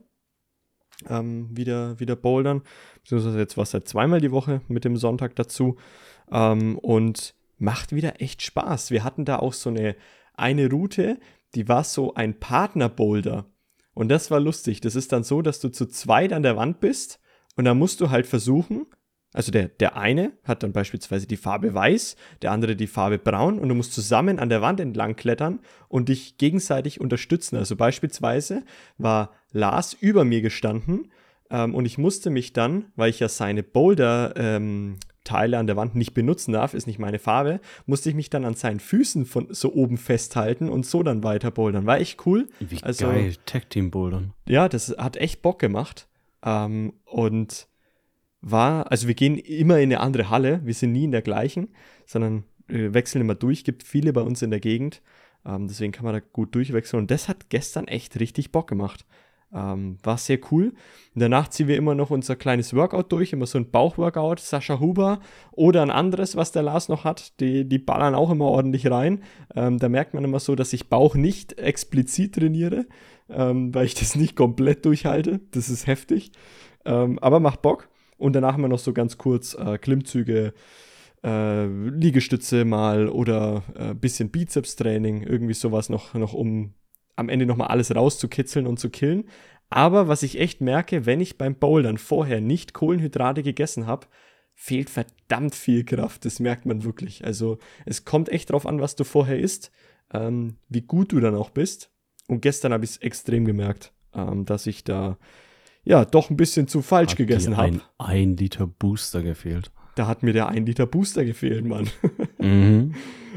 ähm, wieder, wieder bouldern. Beziehungsweise jetzt war es halt zweimal die Woche mit dem Sonntag dazu. Ähm, und macht wieder echt Spaß. Wir hatten da auch so eine, eine Route, die war so ein Partner-Boulder. Und das war lustig. Das ist dann so, dass du zu zweit an der Wand bist und dann musst du halt versuchen, also der, der eine hat dann beispielsweise die Farbe weiß, der andere die Farbe braun und du musst zusammen an der Wand entlang klettern und dich gegenseitig unterstützen. Also beispielsweise war Lars über mir gestanden ähm, und ich musste mich dann, weil ich ja seine Boulder ähm, Teile an der Wand nicht benutzen darf, ist nicht meine Farbe, musste ich mich dann an seinen Füßen von so oben festhalten und so dann weiter bouldern. War echt cool. Wie Also- geil, Tag Team Bouldern. Ja, das hat echt Bock gemacht. Ähm, und war, also wir gehen immer in eine andere Halle, wir sind nie in der gleichen, sondern äh, wechseln immer durch, gibt viele bei uns in der Gegend. Ähm, deswegen kann man da gut durchwechseln. Und das hat gestern echt richtig Bock gemacht. Ähm, war sehr cool. Und danach ziehen wir immer noch unser kleines Workout durch, immer so ein Bauchworkout, Sascha Huber oder ein anderes, was der Lars noch hat. Die, die ballern auch immer ordentlich rein. Ähm, da merkt man immer so, dass ich Bauch nicht explizit trainiere, ähm, weil ich das nicht komplett durchhalte. Das ist heftig. Ähm, aber macht Bock. Und danach haben wir noch so ganz kurz äh, Klimmzüge, äh, Liegestütze mal oder ein äh, bisschen Bizeps-Training, irgendwie sowas noch, noch um am Ende nochmal alles rauszukitzeln und zu killen. Aber was ich echt merke, wenn ich beim Bouldern vorher nicht Kohlenhydrate gegessen habe, fehlt verdammt viel Kraft. Das merkt man wirklich. Also es kommt echt drauf an, was du vorher isst, ähm, wie gut du dann auch bist. Und gestern habe ich es extrem gemerkt, ähm, dass ich da ja doch ein bisschen zu falsch Hat gegessen habe. Ein, ein Liter Booster gefehlt. Da hat mir der 1 Liter Booster gefehlt, Mann. <laughs> Mhm.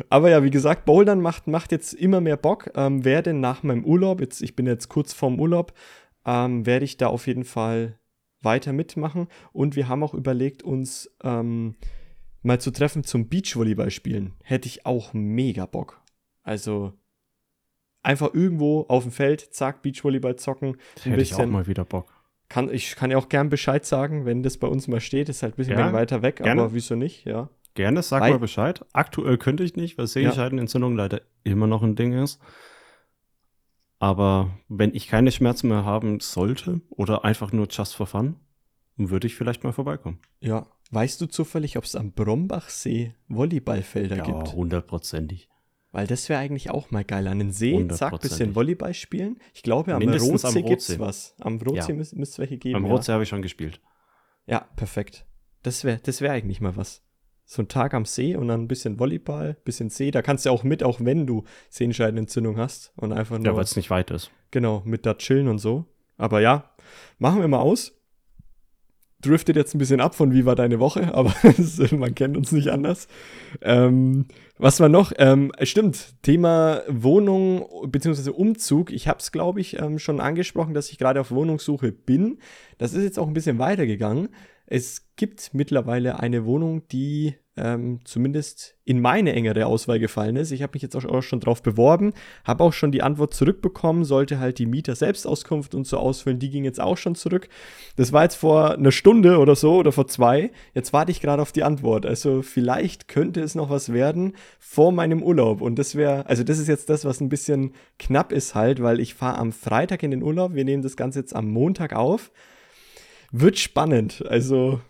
Aber ja, wie gesagt, Bouldern macht, macht jetzt immer mehr Bock. Ähm, werde nach meinem Urlaub, jetzt, ich bin jetzt kurz vorm Urlaub, ähm, werde ich da auf jeden Fall weiter mitmachen. Und wir haben auch überlegt, uns ähm, mal zu treffen zum Beachvolleyball spielen. Hätte ich auch mega Bock. Also einfach irgendwo auf dem Feld, zack, Beachvolleyball zocken. Das hätte ich auch mal wieder Bock. Kann, ich kann ja auch gern Bescheid sagen, wenn das bei uns mal steht. Ist halt ein bisschen Ja, weiter weg, gerne. aber wieso nicht, ja. Gerne, sag Weil- mal Bescheid. Aktuell könnte ich nicht, weil Sehenscheidenentzündung leider immer noch ein Ding ist. Aber wenn ich keine Schmerzen mehr haben sollte oder einfach nur just for fun, würde ich vielleicht mal vorbeikommen. Ja. Weißt du zufällig, ob es am Brombachsee Volleyballfelder Ja, gibt? hundertprozentig. Weil das wäre eigentlich auch mal geil. An den See, zack, bisschen. Volleyball spielen. Ich glaube, am Mindestens Rotsee am gibt's Rotsee. was. Am Rotsee Ja. müsste es welche geben. Am ja. Rotsee habe ich schon gespielt. Ja, perfekt. Das wäre das wär eigentlich mal was. So ein Tag am See und dann ein bisschen Volleyball, bisschen See. Da kannst du auch mit, auch wenn du Sehenscheidenentzündung hast. Und einfach nur. Ja, weil es nicht weit ist. Genau, mit da chillen und so. Aber ja, machen wir mal aus. Driftet jetzt ein bisschen ab von wie war deine Woche, <laughs> aber man kennt uns nicht anders. Ähm, was war noch? Ähm, stimmt, Thema Wohnung bzw. Umzug. Ich habe es, glaube ich, ähm, schon angesprochen, dass ich gerade auf Wohnungssuche bin. Das ist jetzt auch ein bisschen weitergegangen. Es gibt mittlerweile eine Wohnung, die ähm, zumindest in meine engere Auswahl gefallen ist. Ich habe mich jetzt auch schon drauf beworben, habe auch schon die Antwort zurückbekommen, sollte halt die Mieter Selbstauskunft und so ausfüllen, die ging jetzt auch schon zurück. Das war jetzt vor einer Stunde oder so oder vor zwei. Jetzt warte ich gerade auf die Antwort. Also vielleicht könnte es noch was werden vor meinem Urlaub und das wäre, also das ist jetzt das, was ein bisschen knapp ist halt, weil ich fahre am Freitag in den Urlaub. Wir nehmen das Ganze jetzt am Montag auf. Wird spannend. Also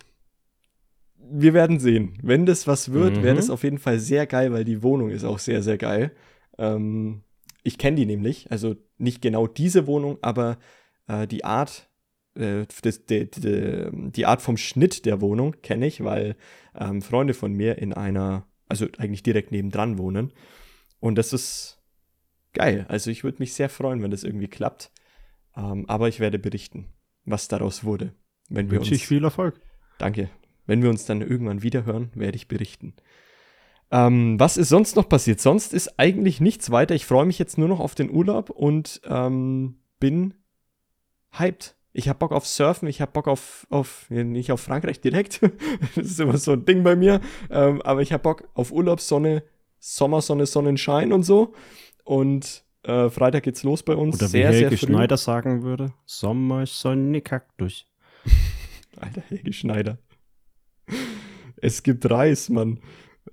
wir werden sehen. Wenn das was wird, mhm. wäre das auf jeden Fall sehr geil, weil die Wohnung ist auch sehr, sehr geil. Ähm, ich kenne die nämlich, also nicht genau diese Wohnung, aber äh, die Art, äh, die, die, die, Art vom Schnitt der Wohnung kenne ich, weil ähm, Freunde von mir in einer, also eigentlich direkt nebendran wohnen. Und das ist geil. Also ich würde mich sehr freuen, wenn das irgendwie klappt. Ähm, aber ich werde berichten, was daraus wurde. Wenn wir Wünsche uns, ich viel Erfolg. Danke. Wenn wir uns dann irgendwann wiederhören, werde ich berichten. Ähm, was ist sonst noch passiert? Sonst ist eigentlich nichts weiter. Ich freue mich jetzt nur noch auf den Urlaub und ähm, bin hyped. Ich habe Bock auf Surfen, ich habe Bock auf, auf, nicht auf Frankreich direkt, <laughs> das ist immer so ein Ding bei mir, ähm, aber ich habe Bock auf Urlaubssonne, Sommersonne, Sonnenschein und so. Und äh, Freitag geht's los bei uns. Oder sehr, wie Helge sehr früh. Schneider sagen würde, Sommersonne, Kaktus. Alter, <laughs> Helge Schneider. Es gibt Reis, Mann.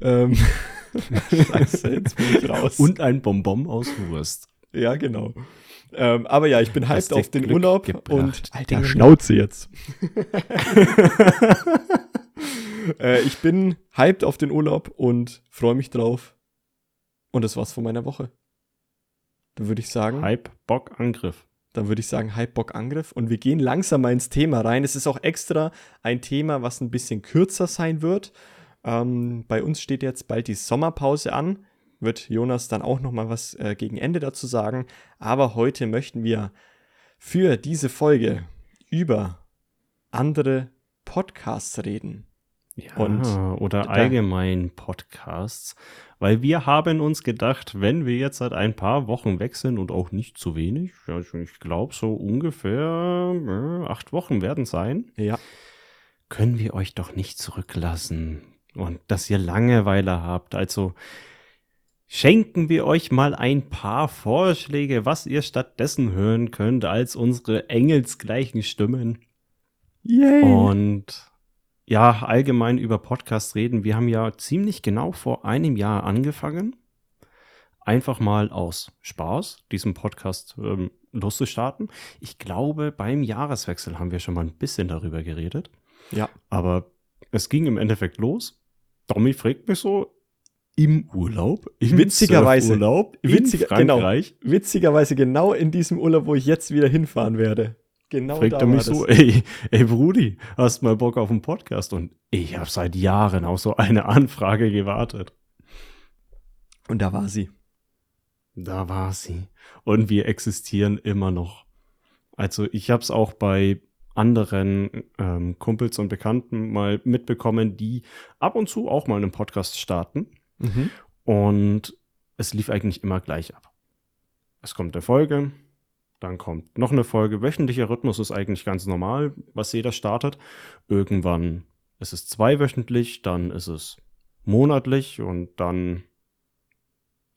Ähm, <laughs> Scheiße, jetzt bin ich raus. Und ein Bonbon aus Wurst. Ja, genau. Ähm, aber ja, ich bin hyped auf den Glück Urlaub gebracht. und Alter, Schnauze jetzt. <laughs> äh, ich bin hyped auf den Urlaub und freue mich drauf. Und das war's von meiner Woche. Dann würde ich sagen. Hype, Bock, Angriff dann würde ich sagen Hypebock-Angriff. Und wir gehen langsam mal ins Thema rein. Es ist auch extra ein Thema, was ein bisschen kürzer sein wird. Ähm, bei uns steht jetzt bald die Sommerpause an. Wird Jonas dann auch noch mal was äh, gegen Ende dazu sagen. Aber heute möchten wir für diese Folge über andere Podcasts reden. Ja, und oder allgemein Podcasts. Weil wir haben uns gedacht, wenn wir jetzt seit ein paar Wochen weg sind und auch nicht zu wenig, also ich glaube so ungefähr äh, acht Wochen werden sein, ja. können wir euch doch nicht zurücklassen und dass ihr Langeweile habt. Also schenken wir euch mal ein paar Vorschläge, was ihr stattdessen hören könnt als unsere engelsgleichen Stimmen. Yay. Und ja, allgemein über Podcasts reden. Wir haben ja ziemlich genau vor einem Jahr angefangen. Einfach mal aus Spaß, diesen Podcast ähm, loszustarten. Ich glaube, beim Jahreswechsel haben wir schon mal ein bisschen darüber geredet. Ja. Aber es ging im Endeffekt los. Domi fragt mich so, im Urlaub, im witzigerweise Urlaub in witziger, genau. Frankreich. Genau, witzigerweise genau in diesem Urlaub, wo ich jetzt wieder hinfahren werde. Genau Fragt da er mich so, ey, ey Brudi, hast mal Bock auf einen Podcast? Und ich habe seit Jahren auf so eine Anfrage gewartet. Und da war sie. Da war sie. Und wir existieren immer noch. Also ich habe es auch bei anderen ähm, Kumpels und Bekannten mal mitbekommen, die ab und zu auch mal einen Podcast starten. Mhm. Und es lief eigentlich immer gleich ab. Es kommt eine Folge, dann kommt noch eine Folge. Wöchentlicher Rhythmus ist eigentlich ganz normal, was jeder startet. Irgendwann ist es zweiwöchentlich, dann ist es monatlich und dann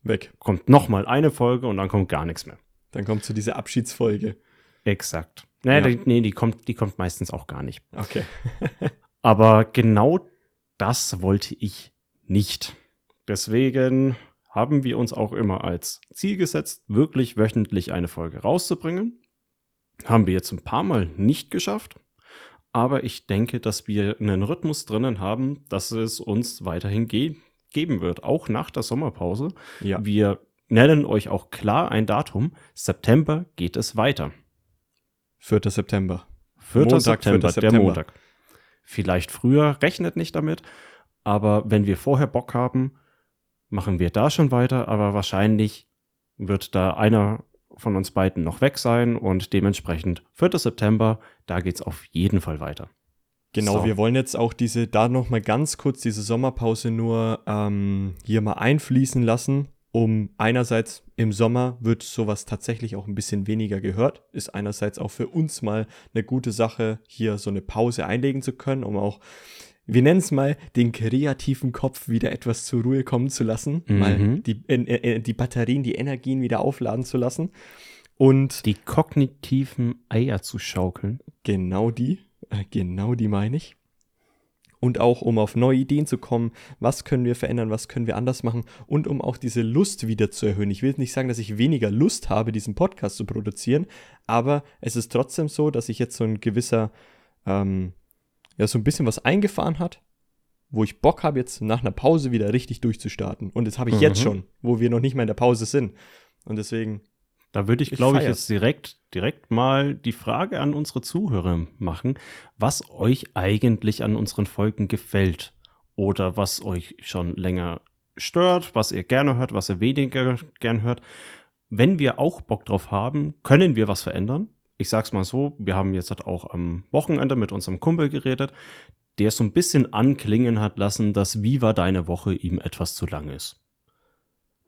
weg. Kommt nochmal eine Folge und dann kommt gar nichts mehr. Dann kommt so diese Abschiedsfolge. Exakt. Naja, ja. die, nee, die kommt, die kommt meistens auch gar nicht. Okay. <laughs> Aber genau das wollte ich nicht. Deswegen haben wir uns auch immer als Ziel gesetzt, wirklich wöchentlich eine Folge rauszubringen. Haben wir jetzt ein paar Mal nicht geschafft, aber ich denke, dass wir einen Rhythmus drinnen haben, dass es uns weiterhin ge geben wird, auch nach der Sommerpause. Ja. Wir nennen euch auch klar ein Datum. September geht es weiter. 4. September. 4. Montag, September, 4. September, der Montag. Vielleicht früher, rechnet nicht damit, aber wenn wir vorher Bock haben, machen wir da schon weiter, aber wahrscheinlich wird da einer von uns beiden noch weg sein und dementsprechend 4. September, da geht es auf jeden Fall weiter. Genau, so. wir wollen jetzt auch diese, da nochmal ganz kurz diese Sommerpause nur ähm, hier mal einfließen lassen. um einerseits im Sommer wird sowas tatsächlich auch ein bisschen weniger gehört. Ist einerseits auch für uns mal eine gute Sache, hier so eine Pause einlegen zu können, um auch, wir nennen es mal, den kreativen Kopf wieder etwas zur Ruhe kommen zu lassen, Mhm. mal die, äh, äh, die Batterien, die Energien wieder aufladen zu lassen. Und Die kognitiven Eier zu schaukeln. Genau die, äh, genau die meine ich. Und auch um auf neue Ideen zu kommen, was können wir verändern, was können wir anders machen und um auch diese Lust wieder zu erhöhen. Ich will jetzt nicht sagen, dass ich weniger Lust habe, diesen Podcast zu produzieren, aber es ist trotzdem so, dass sich jetzt so ein gewisser, ähm, ja, so ein bisschen was eingefahren hat, wo ich Bock habe, jetzt nach einer Pause wieder richtig durchzustarten. Und das habe ich jetzt Mhm. schon, wo wir noch nicht mal in der Pause sind. Und deswegen, Da würde ich, glaube ich, jetzt direkt, direkt mal die Frage an unsere Zuhörer machen, was euch eigentlich an unseren Folgen gefällt oder was euch schon länger stört, was ihr gerne hört, was ihr weniger gern hört. Wenn wir auch Bock drauf haben, können wir was verändern. Ich sag's mal so, wir haben jetzt halt auch am Wochenende mit unserem Kumpel geredet, der so ein bisschen anklingen hat lassen, dass Wie war deine Woche ihm etwas zu lang ist.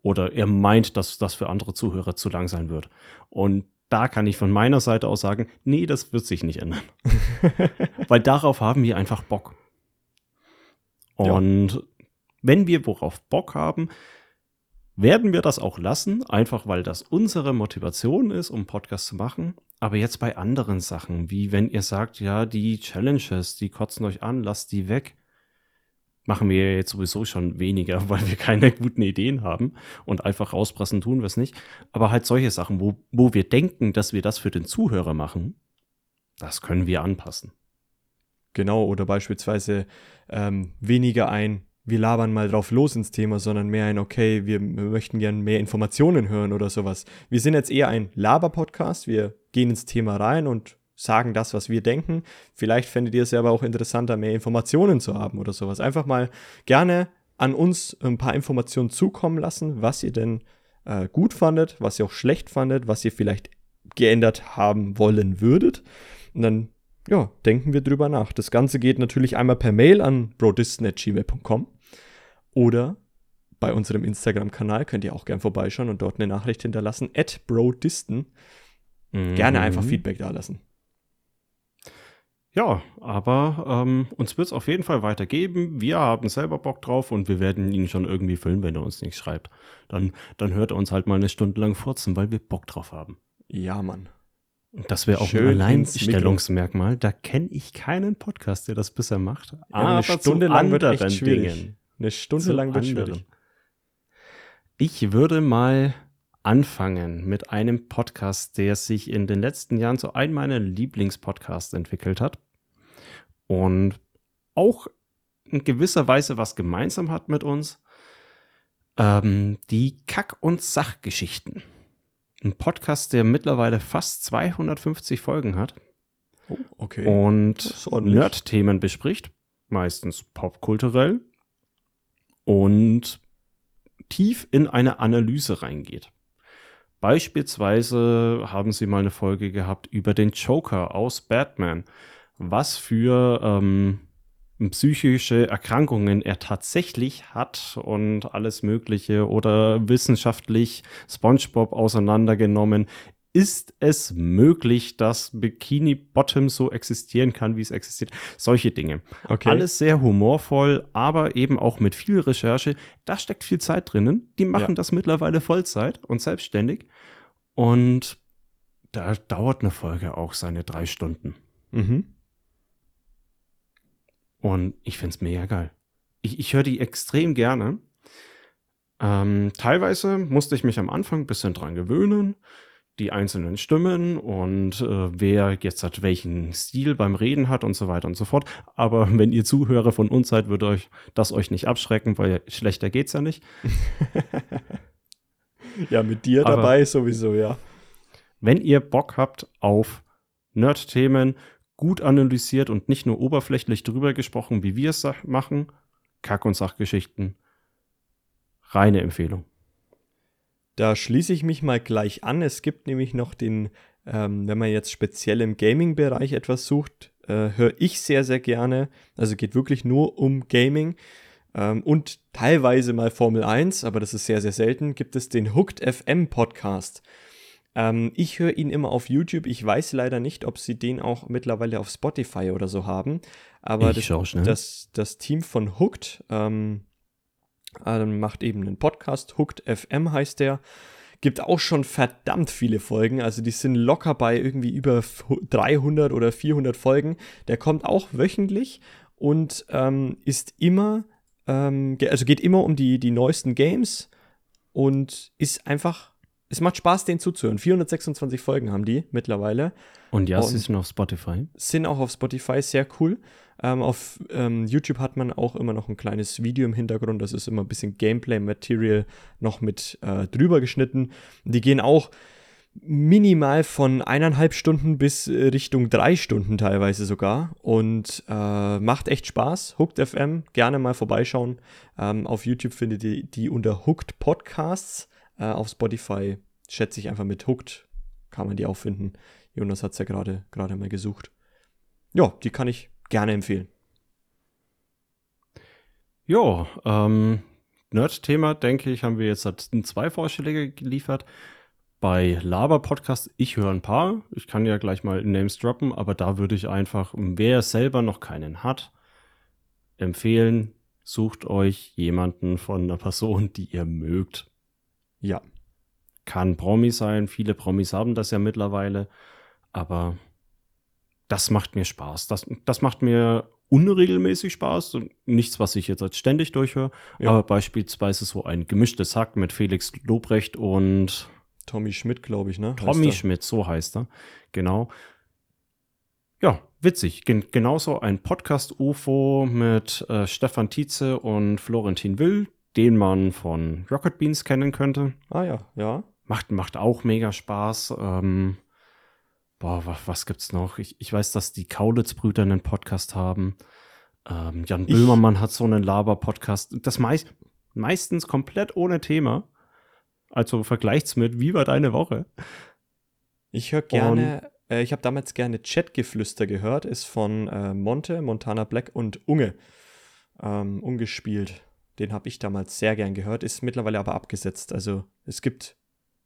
Oder er meint, dass das für andere Zuhörer zu lang sein wird. Und da kann ich von meiner Seite aus sagen, nee, das wird sich nicht ändern. <laughs> Weil darauf haben wir einfach Bock. Ja. Und wenn wir worauf Bock haben, werden wir das auch lassen, einfach weil das unsere Motivation ist, um Podcast zu machen. Aber jetzt bei anderen Sachen, wie wenn ihr sagt, ja, die Challenges, die kotzen euch an, lasst die weg, machen wir jetzt sowieso schon weniger, <laughs> weil wir keine guten Ideen haben und einfach rauspressen tun wir es nicht. Aber halt solche Sachen, wo, wo wir denken, dass wir das für den Zuhörer machen, das können wir anpassen. Genau, oder beispielsweise ähm, weniger ein, wir labern mal drauf los ins Thema, sondern mehr ein, okay, wir, möchten gern mehr Informationen hören oder sowas. Wir sind jetzt eher ein Laber-Podcast, wir gehen ins Thema rein und sagen das, was wir denken. Vielleicht fändet ihr es ja aber auch interessanter, mehr Informationen zu haben oder sowas. Einfach mal gerne an uns ein paar Informationen zukommen lassen, was ihr denn äh, gut fandet, was ihr auch schlecht fandet, was ihr vielleicht geändert haben wollen würdet. Und dann ja, denken wir drüber nach. Das Ganze geht natürlich einmal per Mail an brodisten.gmail.com oder bei unserem Instagram-Kanal könnt ihr auch gern vorbeischauen und dort eine Nachricht hinterlassen. At brodisten. Gerne einfach Mhm. Feedback da lassen. Ja, aber ähm, uns wird es auf jeden Fall weitergeben. Wir haben selber Bock drauf und wir werden ihn schon irgendwie füllen, wenn er uns nicht schreibt. Dann, dann hört er uns halt mal eine Stunde lang furzen, weil wir Bock drauf haben. Ja, Mann. Und das wäre auch Schön ein ins Alleinstellungsmerkmal. Da kenne ich keinen Podcast, der das bisher macht. eine zu Stunde lang wird echt anderen schwierig. Eine Stunde lang wird anderen. schwierig. Ich würde mal anfangen mit einem Podcast, der sich in den letzten Jahren zu einem meiner Lieblingspodcasts entwickelt hat und auch in gewisser Weise was gemeinsam hat mit uns. Ähm, die Kack- und Sachgeschichten. Ein Podcast, der mittlerweile fast 250 Folgen hat Oh, okay. und. Nerd-Themen bespricht, meistens popkulturell und tief in eine Analyse reingeht. Beispielsweise haben sie mal eine Folge gehabt über den Joker aus Batman, was für ähm, psychische Erkrankungen er tatsächlich hat und alles Mögliche oder wissenschaftlich SpongeBob auseinandergenommen. Ist es möglich, dass Bikini Bottom so existieren kann, wie es existiert? Solche Dinge. okay. Alles sehr humorvoll, aber eben auch mit viel Recherche. Da steckt viel Zeit drinnen. Die machen Ja. das mittlerweile Vollzeit und selbstständig. Und da dauert eine Folge auch seine drei Stunden. Mhm. Und ich find's mega geil. Ich, ich höre die extrem gerne. Ähm, teilweise musste ich mich am Anfang ein bisschen dran gewöhnen, die einzelnen Stimmen und äh, wer jetzt hat welchen Stil beim Reden hat und so weiter und so fort. Aber <laughs> wenn ihr Zuhörer von uns seid, wird euch das euch nicht abschrecken, weil schlechter geht's ja nicht. <laughs> Ja, mit dir Aber- dabei sowieso, ja. Wenn ihr Bock habt auf Nerd-Themen, gut analysiert und nicht nur oberflächlich drüber gesprochen, wie wir es machen, Kack- und Sachgeschichten, reine Empfehlung. Da schließe ich mich mal gleich an. Es gibt nämlich noch den, ähm, wenn man jetzt speziell im Gaming-Bereich etwas sucht, äh, höre ich sehr, sehr gerne. Also geht wirklich nur um Gaming. ähm, und teilweise mal Formel 1, aber das ist sehr, sehr selten, gibt es den Hooked FM Podcast. Ähm, ich höre ihn immer auf YouTube. Ich weiß leider nicht, ob sie den auch mittlerweile auf Spotify oder so haben. Aber Ich das, schnell. das, das Team von Hooked ähm, ähm, macht eben einen Podcast. Hooked FM heißt der. Gibt auch schon verdammt viele Folgen. Also die sind locker bei irgendwie über 300 oder 400 Folgen. Der kommt auch wöchentlich und ähm, ist immer, ähm, also geht immer um die, die neuesten Games und ist einfach, es macht Spaß, den zuzuhören. 426 Folgen haben die mittlerweile Und ja, sie sind auf Spotify. sind auch auf Spotify sehr cool. Ähm, auf ähm, YouTube hat man auch immer noch ein kleines Video im Hintergrund. Das ist immer ein bisschen Gameplay-Material noch mit äh, drüber geschnitten. Die gehen auch minimal von eineinhalb Stunden bis äh, Richtung drei Stunden teilweise sogar. Und äh, macht echt Spaß. Hooked FM, gerne mal vorbeischauen. Ähm, auf YouTube findet ihr die unter Hooked Podcasts. Äh, auf Spotify schätze ich einfach mit Hooked. Kann man die auch finden. Jonas hat es ja gerade mal gesucht. Ja, die kann ich gerne empfehlen. Ja, ähm, Nerd-Thema, denke ich, haben wir jetzt zwei Vorschläge geliefert. Bei Laber-Podcast, ich höre ein paar. Ich kann ja gleich mal Names droppen, aber da würde ich einfach, wer selber noch keinen hat, empfehlen, sucht euch jemanden von einer Person, die ihr mögt. Ja, Kann Promi sein, viele Promis haben das ja mittlerweile, aber das macht mir Spaß. Das, das macht mir unregelmäßig Spaß und nichts, was ich jetzt als ständig durchhöre, Ja. aber beispielsweise so ein gemischtes Hack mit Felix Lobrecht und Tommy Schmidt, glaube ich, ne? Tommy. Schmidt, so heißt er. Genau. Ja, witzig. Gen genauso ein Podcast-UFO mit äh, Stefan Tietze und Florentin Will, den man von Rocket Beans kennen könnte. Ah ja, ja. Macht, macht auch mega Spaß. Ähm, boah, was, was gibt's noch? Ich, ich weiß, dass die Kaulitz-Brüder einen Podcast haben. Ähm, Jan Ich- Böhmermann hat so einen Laber-Podcast. Das meist, meistens komplett ohne Thema. Also vergleicht's mit Wie war deine Woche? Ich höre gerne, äh, ich habe damals gerne Chatgeflüster gehört, ist von äh, Monte, Montana Black und Unge ähm, umgespielt. Den habe ich damals sehr gern gehört, ist mittlerweile aber abgesetzt. Also es gibt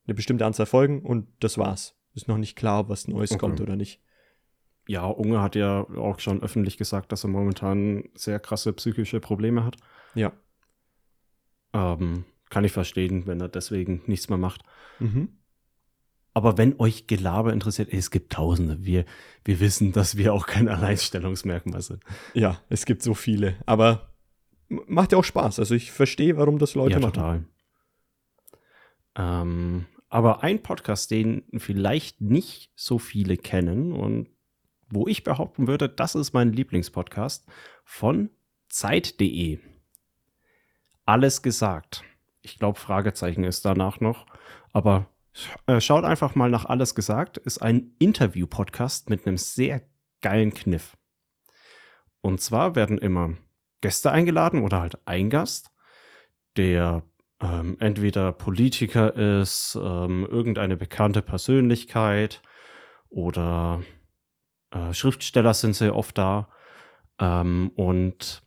eine bestimmte Anzahl Folgen und das war's. Ist noch nicht klar, ob was Neues Okay. kommt oder nicht. Ja, Unge hat ja auch schon öffentlich gesagt, dass er momentan sehr krasse psychische Probleme hat. Ja. Ähm, kann ich verstehen, wenn er deswegen nichts mehr macht. Mhm. Aber wenn euch Gelaber interessiert, ey, es gibt Tausende. Wir, wir wissen, dass wir auch kein Alleinstellungsmerkmal sind. Ja, es gibt so viele. Aber macht ja auch Spaß. Also ich verstehe, warum das Leute ja, machen. total. Ähm, aber ein Podcast, den vielleicht nicht so viele kennen und wo ich behaupten würde, das ist mein Lieblingspodcast von Zeit.de. Alles gesagt. Ich glaube, Fragezeichen ist danach noch. Aber äh, schaut einfach mal nach Alles gesagt. Ist ein Interview-Podcast mit einem sehr geilen Kniff. Und zwar werden immer Gäste eingeladen oder halt ein Gast, der ähm, entweder Politiker ist, ähm, irgendeine bekannte Persönlichkeit oder äh, Schriftsteller sind sehr oft da. Ähm, und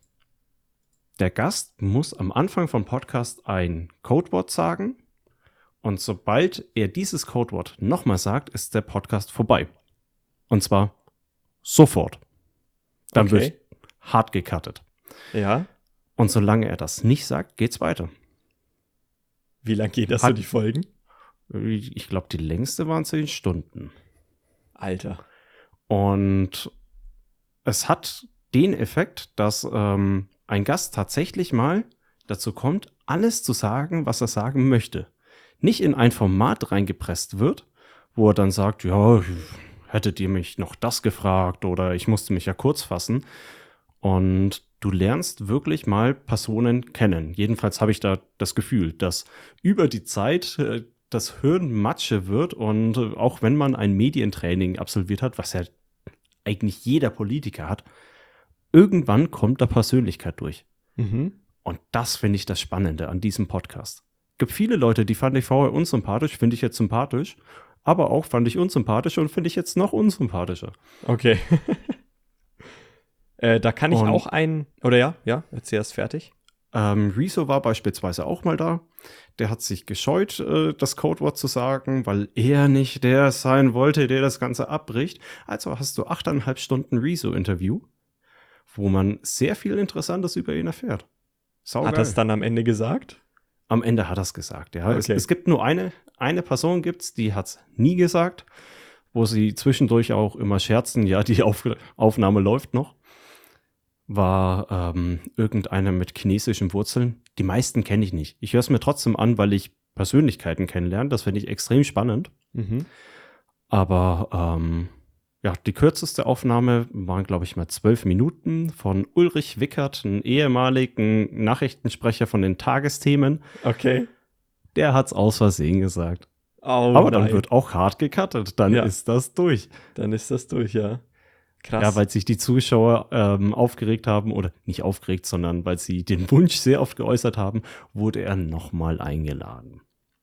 der Gast muss am Anfang vom Podcast ein Codewort sagen. Und sobald er dieses Codewort nochmal sagt, ist der Podcast vorbei. Und zwar sofort. Dann Okay. wird hart gecuttet. Ja. Und solange er das nicht sagt, geht's weiter. Wie lang geht das so Hat- die Folgen? Ich ich glaube, die längste waren zehn Stunden. Alter. Und es hat den Effekt, dass ähm, ein Gast tatsächlich mal dazu kommt, alles zu sagen, was er sagen möchte. Nicht in ein Format reingepresst wird, wo er dann sagt, ja, hättet ihr mich noch das gefragt oder ich musste mich ja kurz fassen. Und du lernst wirklich mal Personen kennen. Jedenfalls habe ich da das Gefühl, dass über die Zeit äh, das Hirn Matsche wird und äh, auch wenn man ein Medientraining absolviert hat, was ja eigentlich jeder Politiker hat, irgendwann kommt da Persönlichkeit durch. Mhm. Und das finde ich das Spannende an diesem Podcast. Gibt viele Leute, die fand ich vorher unsympathisch, finde ich jetzt sympathisch, aber auch fand ich unsympathisch und finde ich jetzt noch unsympathischer. Okay. <laughs> äh, da kann ich Und- auch ein. Oder ja, ja, erzähl erst fertig. Ähm, Rezo war beispielsweise auch mal da. Der hat sich gescheut, äh, das Codewort zu sagen, weil er nicht der sein wollte, der das Ganze abbricht. Also hast du achteinhalb Stunden Rezo-Interview, wo man sehr viel Interessantes über ihn erfährt. Saugeil. Hat er es dann am Ende gesagt? Am Ende hat er es gesagt, ja. Okay. Es, es, gibt nur eine, eine Person gibt's, die hat es nie gesagt, wo sie zwischendurch auch immer scherzen, ja, die Auf Aufnahme läuft noch war ähm, irgendeiner mit chinesischen Wurzeln. Die meisten kenne ich nicht. Ich höre es mir trotzdem an, weil ich Persönlichkeiten kennenlerne. Das finde ich extrem spannend. Mhm. Aber ähm, ja, die kürzeste Aufnahme waren, glaube ich, mal zwölf Minuten von Ulrich Wickert, einem ehemaligen Nachrichtensprecher von den Tagesthemen. Okay. Der hat es aus Versehen gesagt. Oh, Aber nein. dann wird auch hart gecuttet. Dann ja. ist das durch. Dann ist das durch, ja. Krass. Ja, weil sich die Zuschauer ähm, aufgeregt haben oder nicht aufgeregt, sondern weil sie den <laughs> Wunsch sehr oft geäußert haben, wurde er nochmal eingeladen.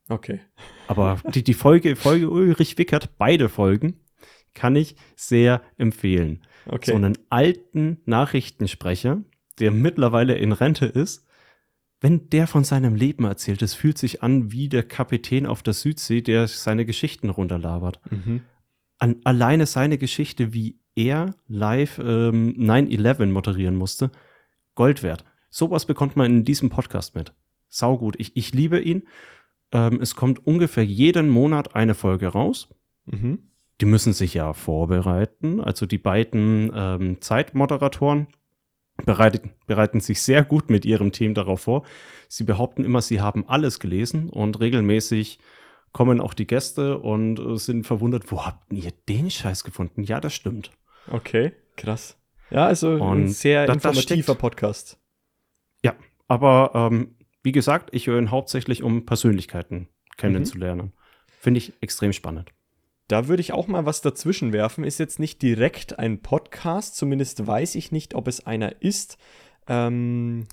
Okay. Aber die, die Folge, Folge Ulrich Wickert, beide Folgen, kann ich sehr empfehlen. Okay. So einen alten Nachrichtensprecher, der mittlerweile in Rente ist, wenn der von seinem Leben erzählt, es fühlt sich an wie der Kapitän auf der Südsee, der seine Geschichten runterlabert. Mhm. An, alleine seine Geschichte, wie er live ähm, 9-11 moderieren musste, Gold wert. Sowas bekommt man in diesem Podcast mit. Saugut. Ich, ich liebe ihn. Ähm, es kommt ungefähr jeden Monat eine Folge raus. Mhm. Die müssen sich ja vorbereiten. Also die beiden ähm, Zeitmoderatoren bereiten, bereiten sich sehr gut mit ihrem Team darauf vor. Sie behaupten immer, sie haben alles gelesen und regelmäßig kommen auch die Gäste und äh, sind verwundert, wo habt ihr den Scheiß gefunden? Ja, das stimmt. Okay, krass. Ja, also und ein sehr das, informativer Podcast. Ja, aber ähm, wie gesagt, ich höre ihn hauptsächlich, um Persönlichkeiten kennenzulernen. Mhm. Finde ich extrem spannend. Da würde ich auch mal was dazwischen werfen. Ist jetzt nicht direkt ein Podcast, zumindest weiß ich nicht, ob es einer ist. Ähm,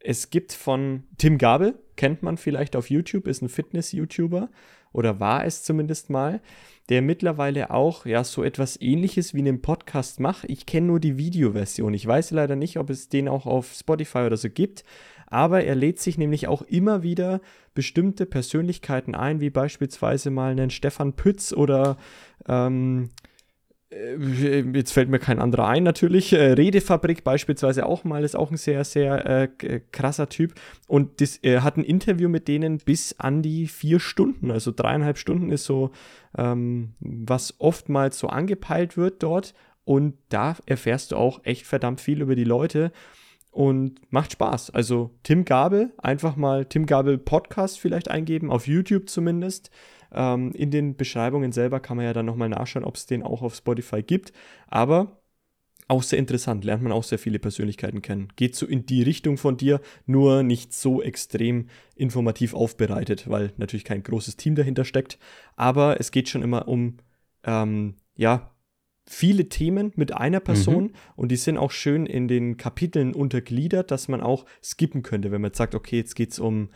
es gibt von Tim Gabel, kennt man vielleicht auf YouTube, ist ein Fitness-YouTuber oder war es zumindest mal, der mittlerweile auch ja so etwas ähnliches wie einen Podcast macht. Ich kenne nur die Videoversion. Ich weiß leider nicht, ob es den auch auf Spotify oder so gibt, aber er lädt sich nämlich auch immer wieder bestimmte Persönlichkeiten ein, wie beispielsweise mal einen Stefan Pütz oder ähm, äh, jetzt fällt mir kein anderer ein natürlich. Äh, Redefabrik beispielsweise auch mal, ist auch ein sehr, sehr äh, krasser Typ. Und das, er hat ein Interview mit denen bis an die vier Stunden, also dreieinhalb Stunden ist so, ähm, was oftmals so angepeilt wird dort. Und da erfährst du auch echt verdammt viel über die Leute und macht Spaß. Also Tim Gabel, einfach mal Tim Gabel Podcast vielleicht eingeben, auf YouTube zumindest. Ähm, in den Beschreibungen selber kann man ja dann nochmal nachschauen, ob es den auch auf Spotify gibt. Aber auch sehr interessant, lernt man auch sehr viele Persönlichkeiten kennen. Geht so in die Richtung von dir, nur nicht so extrem informativ aufbereitet, weil natürlich kein großes Team dahinter steckt. Aber es geht schon immer um, ähm, ja, viele Themen mit einer Person mhm. und die sind auch schön in den Kapiteln untergliedert, dass man auch skippen könnte, wenn man sagt, okay, jetzt geht es um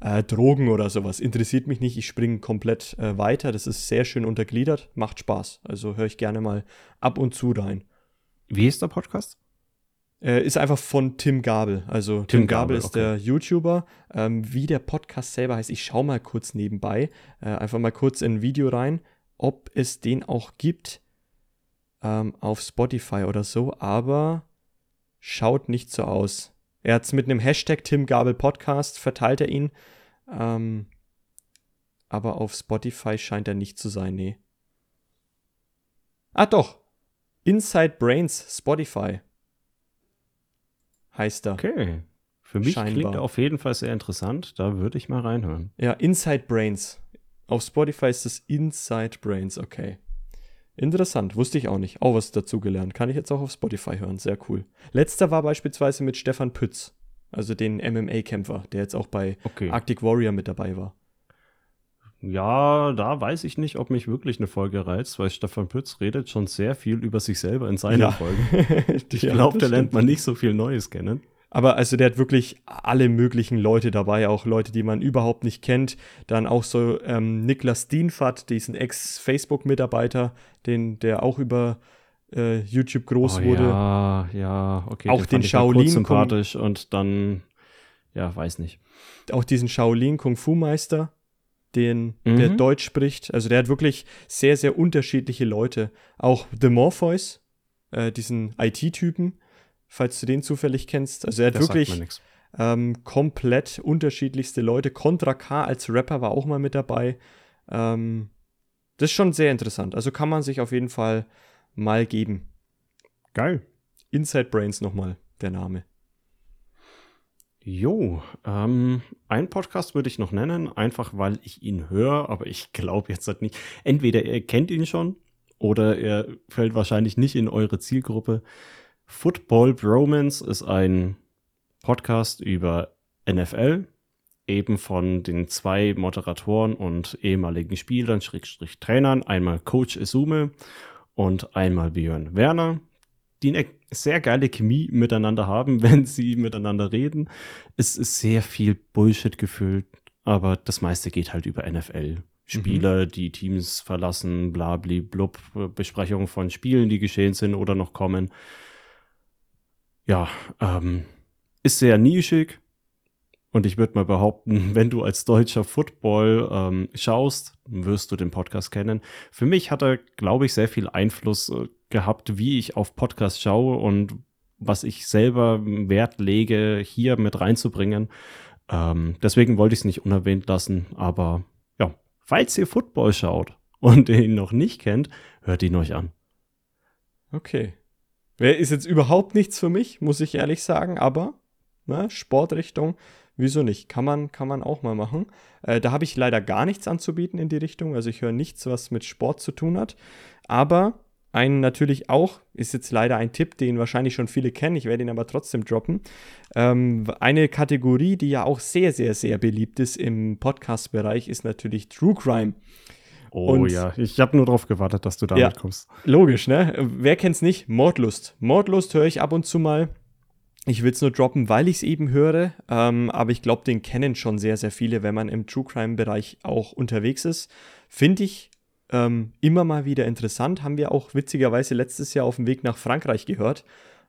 äh, Drogen oder sowas. Interessiert mich nicht, ich springe komplett äh, weiter. Das ist sehr schön untergliedert, macht Spaß. Also höre ich gerne mal ab und zu rein. Wie ist der Podcast? Äh, ist einfach von Tim Gabel. Also Tim, Tim Gabel, Gabel, ist okay. der YouTuber. Ähm, wie der Podcast selber heißt, ich schaue mal kurz nebenbei, äh, einfach mal kurz in ein Video rein, ob es den auch gibt ähm, auf Spotify oder so, aber schaut nicht so aus. Er hat es mit einem Hashtag Tim Gabel Podcast, verteilt er ihn. Ähm, aber auf Spotify scheint er nicht zu sein, nee. Ah, doch. Inside Brains Spotify. Heißt er. Okay. Für mich Scheinbar. klingt er auf jeden Fall sehr interessant. Da würde ich mal reinhören. Ja, Inside Brains. Auf Spotify ist es Inside Brains, okay. Interessant, wusste ich auch nicht. Auch was dazugelernt. Kann ich jetzt auch auf Spotify hören. Sehr cool. Letzter war beispielsweise mit Stefan Pütz, also den MMA-Kämpfer, der jetzt auch bei okay. Arctic Warrior mit dabei war. Ja, da weiß ich nicht, ob mich wirklich eine Folge reizt, weil Stefan Pütz redet schon sehr viel über sich selber in seinen ja. Folgen. <laughs> ich glaube, da lernt man nicht so viel Neues kennen. Aber also der hat wirklich alle möglichen Leute dabei, auch Leute, die man überhaupt nicht kennt. Dann auch so ähm, Niklas Dienfat, diesen Ex-Facebook-Mitarbeiter, den, der auch über äh, YouTube groß oh, wurde. Ja, ja, okay. Auch den, den Shaolin. sympathisch und dann ja, weiß nicht. Auch diesen Shaolin Kung Fu Meister, den, mhm. der Deutsch spricht. Also der hat wirklich sehr, sehr unterschiedliche Leute. Auch The Morpheus, äh, diesen IT-Typen, falls du den zufällig kennst. Also er hat das wirklich ähm, komplett unterschiedlichste Leute. Contra K als Rapper war auch mal mit dabei. Ähm, das ist schon sehr interessant. Also kann man sich auf jeden Fall mal geben. Geil. Inside Brains nochmal der Name. Jo, ähm, einen Podcast würde ich noch nennen, einfach weil ich ihn höre, aber ich glaube jetzt halt nicht. Entweder ihr kennt ihn schon oder er fällt wahrscheinlich nicht in eure Zielgruppe. Football Bromance ist ein Podcast über NFL, eben von den zwei Moderatoren und ehemaligen Spielern, Schrägstrich Trainern, einmal Coach Isume und einmal Björn Werner, die eine sehr geile Chemie miteinander haben, <laughs> wenn sie miteinander reden. Es ist sehr viel Bullshit gefüllt, aber das meiste geht halt über NFL. Spieler, mhm. die Teams verlassen, blabli, blub, Besprechungen von Spielen, die geschehen sind oder noch kommen. Ja, ähm, ist sehr nischig, und ich würde mal behaupten, <laughs> wenn du als deutscher Football ähm, schaust, wirst du den Podcast kennen. Für mich hat er, glaube ich, sehr viel Einfluss äh, gehabt, wie ich auf Podcasts schaue und was ich selber Wert lege, hier mit reinzubringen. Ähm, deswegen wollte ich es nicht unerwähnt lassen. Aber ja, falls ihr Football schaut und <laughs> ihn noch nicht kennt, hört ihn euch an. Okay. Ist jetzt überhaupt nichts für mich, muss ich ehrlich sagen, aber ne, Sportrichtung Wieso nicht? Kann man, kann man auch mal machen. Äh, da habe ich leider gar nichts anzubieten in die Richtung. Also ich höre nichts, was mit Sport zu tun hat. Aber ein natürlich auch, ist jetzt leider ein Tipp, den wahrscheinlich schon viele kennen, ich werde ihn aber trotzdem droppen. Ähm, eine Kategorie, die ja auch sehr, sehr, sehr beliebt ist im Podcast-Bereich, ist natürlich True Crime. Oh Und, ja, ich habe nur darauf gewartet, dass du damit ja, kommst. Logisch, ne? Wer kennt's nicht? Mordlust. Mordlust höre ich ab und zu mal. Ich will es nur droppen, weil ich es eben höre, ähm, aber ich glaube, den kennen schon sehr, sehr viele, wenn man im True Crime-Bereich auch unterwegs ist. Finde ich ähm, immer mal wieder interessant. Haben wir auch witzigerweise letztes Jahr auf dem Weg nach Frankreich gehört.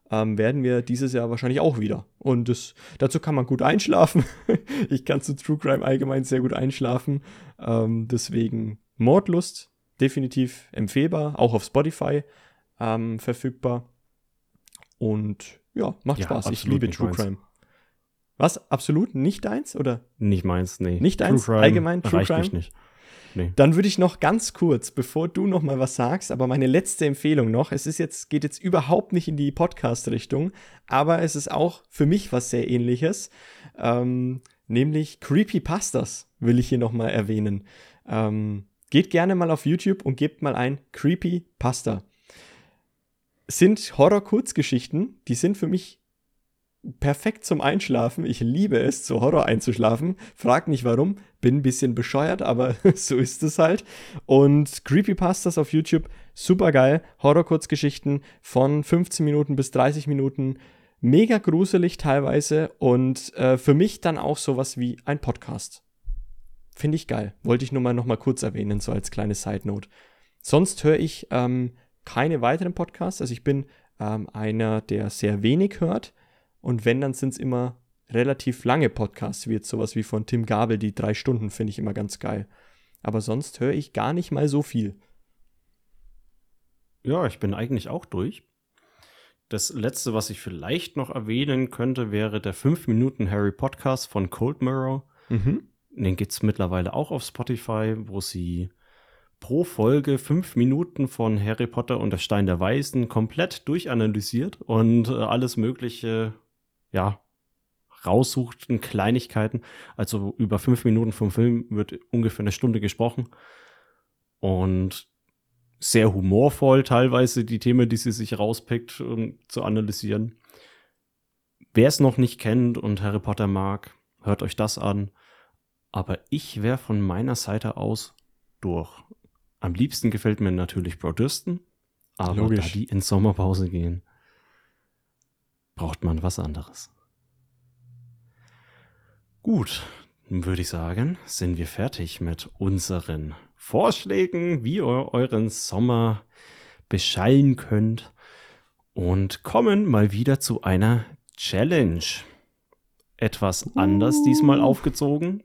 Ähm, werden wir dieses Jahr wahrscheinlich auch wieder. Und das, dazu kann man gut einschlafen. <laughs> ich kann zu True Crime allgemein sehr gut einschlafen. Ähm, deswegen Mordlust, definitiv empfehlbar, auch auf Spotify ähm, verfügbar. Und ja, macht ja, Spaß. Ich liebe True meins. Crime. Was? Absolut nicht deins? Oder? Nicht meins, nee. Nicht deins? Crime Allgemein True Crime? Mich nicht. Nee. Dann würde ich noch ganz kurz, bevor du noch mal was sagst, aber meine letzte Empfehlung noch, es ist jetzt, geht jetzt überhaupt nicht in die Podcast-Richtung, aber es ist auch für mich was sehr ähnliches, ähm, nämlich Creepypastas will ich hier noch mal erwähnen. Ähm, geht gerne mal auf YouTube und gebt mal ein Creepypasta sind Horror-Kurzgeschichten, die sind für mich perfekt zum Einschlafen. Ich liebe es, zu Horror einzuschlafen. Frag nicht warum, bin ein bisschen bescheuert, aber <laughs> so ist es halt. Und Creepypastas auf YouTube, super geil. Horror-Kurzgeschichten von 15 Minuten bis 30 Minuten. Mega gruselig teilweise und äh, für mich dann auch sowas wie ein Podcast. Finde ich geil. Wollte ich nur mal noch mal kurz erwähnen, so als kleine Side Note. Sonst höre ich ähm, keine weiteren Podcasts. Also ich bin ähm, einer, der sehr wenig hört. Und wenn, dann sind es immer relativ lange Podcasts, wie jetzt sowas wie von Tim Gabel, die drei Stunden finde ich immer ganz geil. Aber sonst höre ich gar nicht mal so viel. Ja, ich bin eigentlich auch durch. Das letzte, was ich vielleicht noch erwähnen könnte, wäre der 5 Minuten Harry Podcast von Cold Mirror. Mhm. Den gibt es mittlerweile auch auf Spotify, wo sie pro Folge fünf Minuten von Harry Potter und der Stein der Weisen komplett durchanalysiert und äh, alles Mögliche, ja, raussucht in Kleinigkeiten. Also über fünf Minuten vom Film wird ungefähr eine Stunde gesprochen. Und sehr humorvoll teilweise die Themen, die sie sich rauspickt, um zu analysieren. Wer es noch nicht kennt und Harry Potter mag, hört euch das an. Aber ich wäre von meiner Seite aus durch. Am liebsten gefällt mir natürlich Broadursten, aber Logisch. da die in Sommerpause gehen, braucht man was anderes. Gut, dann würde ich sagen, sind wir fertig mit unseren Vorschlägen, wie ihr euren Sommer beschallen könnt und kommen mal wieder zu einer Challenge. etwas anders diesmal aufgezogen.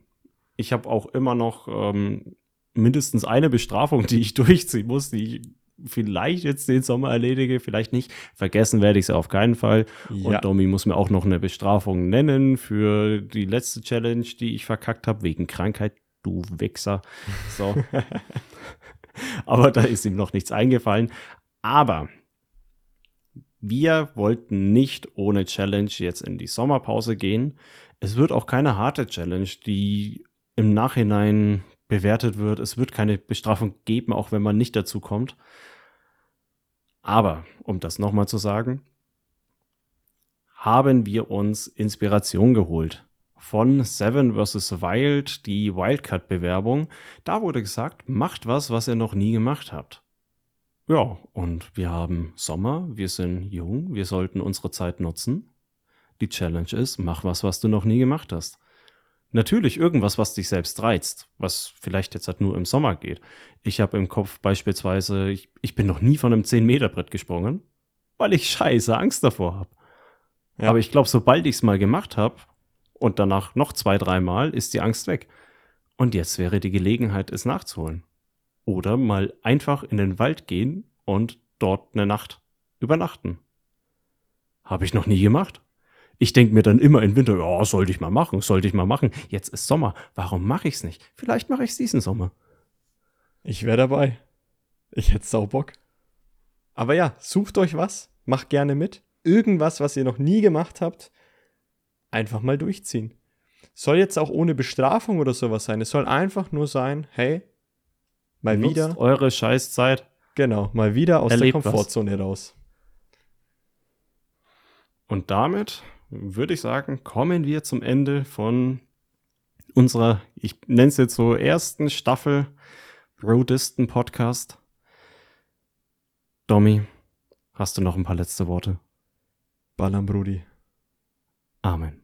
Ich habe auch immer noch ähm, mindestens eine Bestrafung, die ich <laughs> durchziehen muss, die ich vielleicht jetzt den Sommer erledige, vielleicht nicht. Vergessen werde ich sie auf keinen Fall. Ja. Und Domi muss mir auch noch eine Bestrafung nennen für die letzte Challenge, die ich verkackt habe, wegen Krankheit. Du Wichser. So. <laughs> Aber da ist ihm noch nichts eingefallen. Aber wir wollten nicht ohne Challenge jetzt in die Sommerpause gehen. Es wird auch keine harte Challenge, die im Nachhinein bewertet wird. Es wird keine Bestrafung geben, auch wenn man nicht dazu kommt. Aber, um das nochmal zu sagen, haben wir uns Inspiration geholt von Seven vs. Wild, die Wildcard-Bewerbung. Da wurde gesagt, macht was, was ihr noch nie gemacht habt. Ja, und wir haben Sommer, wir sind jung, wir sollten unsere Zeit nutzen. Die Challenge ist, mach was, was du noch nie gemacht hast. Natürlich irgendwas, was dich selbst reizt, was vielleicht jetzt halt nur im Sommer geht. Ich habe im Kopf beispielsweise, ich, ich bin noch nie von einem 10-Meter-Brett gesprungen, weil ich scheiße Angst davor habe. Ja. Aber ich glaube, sobald ich es mal gemacht habe und danach noch zwei, dreimal, ist die Angst weg. Und jetzt wäre die Gelegenheit, es nachzuholen. Oder mal einfach in den Wald gehen und dort eine Nacht übernachten. Habe ich noch nie gemacht. Ich denke mir dann immer im Winter, ja, sollte ich mal machen, sollte ich mal machen. Jetzt ist Sommer, warum mache ich es nicht? Vielleicht mache ich es diesen Sommer. Ich wäre dabei. Ich hätte sau Bock. Aber ja, sucht euch was, macht gerne mit. Irgendwas, was ihr noch nie gemacht habt, einfach mal durchziehen. Soll jetzt auch ohne Bestrafung oder sowas sein. Es soll einfach nur sein, hey, mal Nutzt wieder, eure Scheißzeit. genau, mal wieder aus Erlebt der was. Komfortzone raus. Und damit würde ich sagen, kommen wir zum Ende von unserer, ich nenne es jetzt so, ersten Staffel Roadisten Podcast. Domi, hast du noch ein paar letzte Worte? Ballern, Brudi. Amen.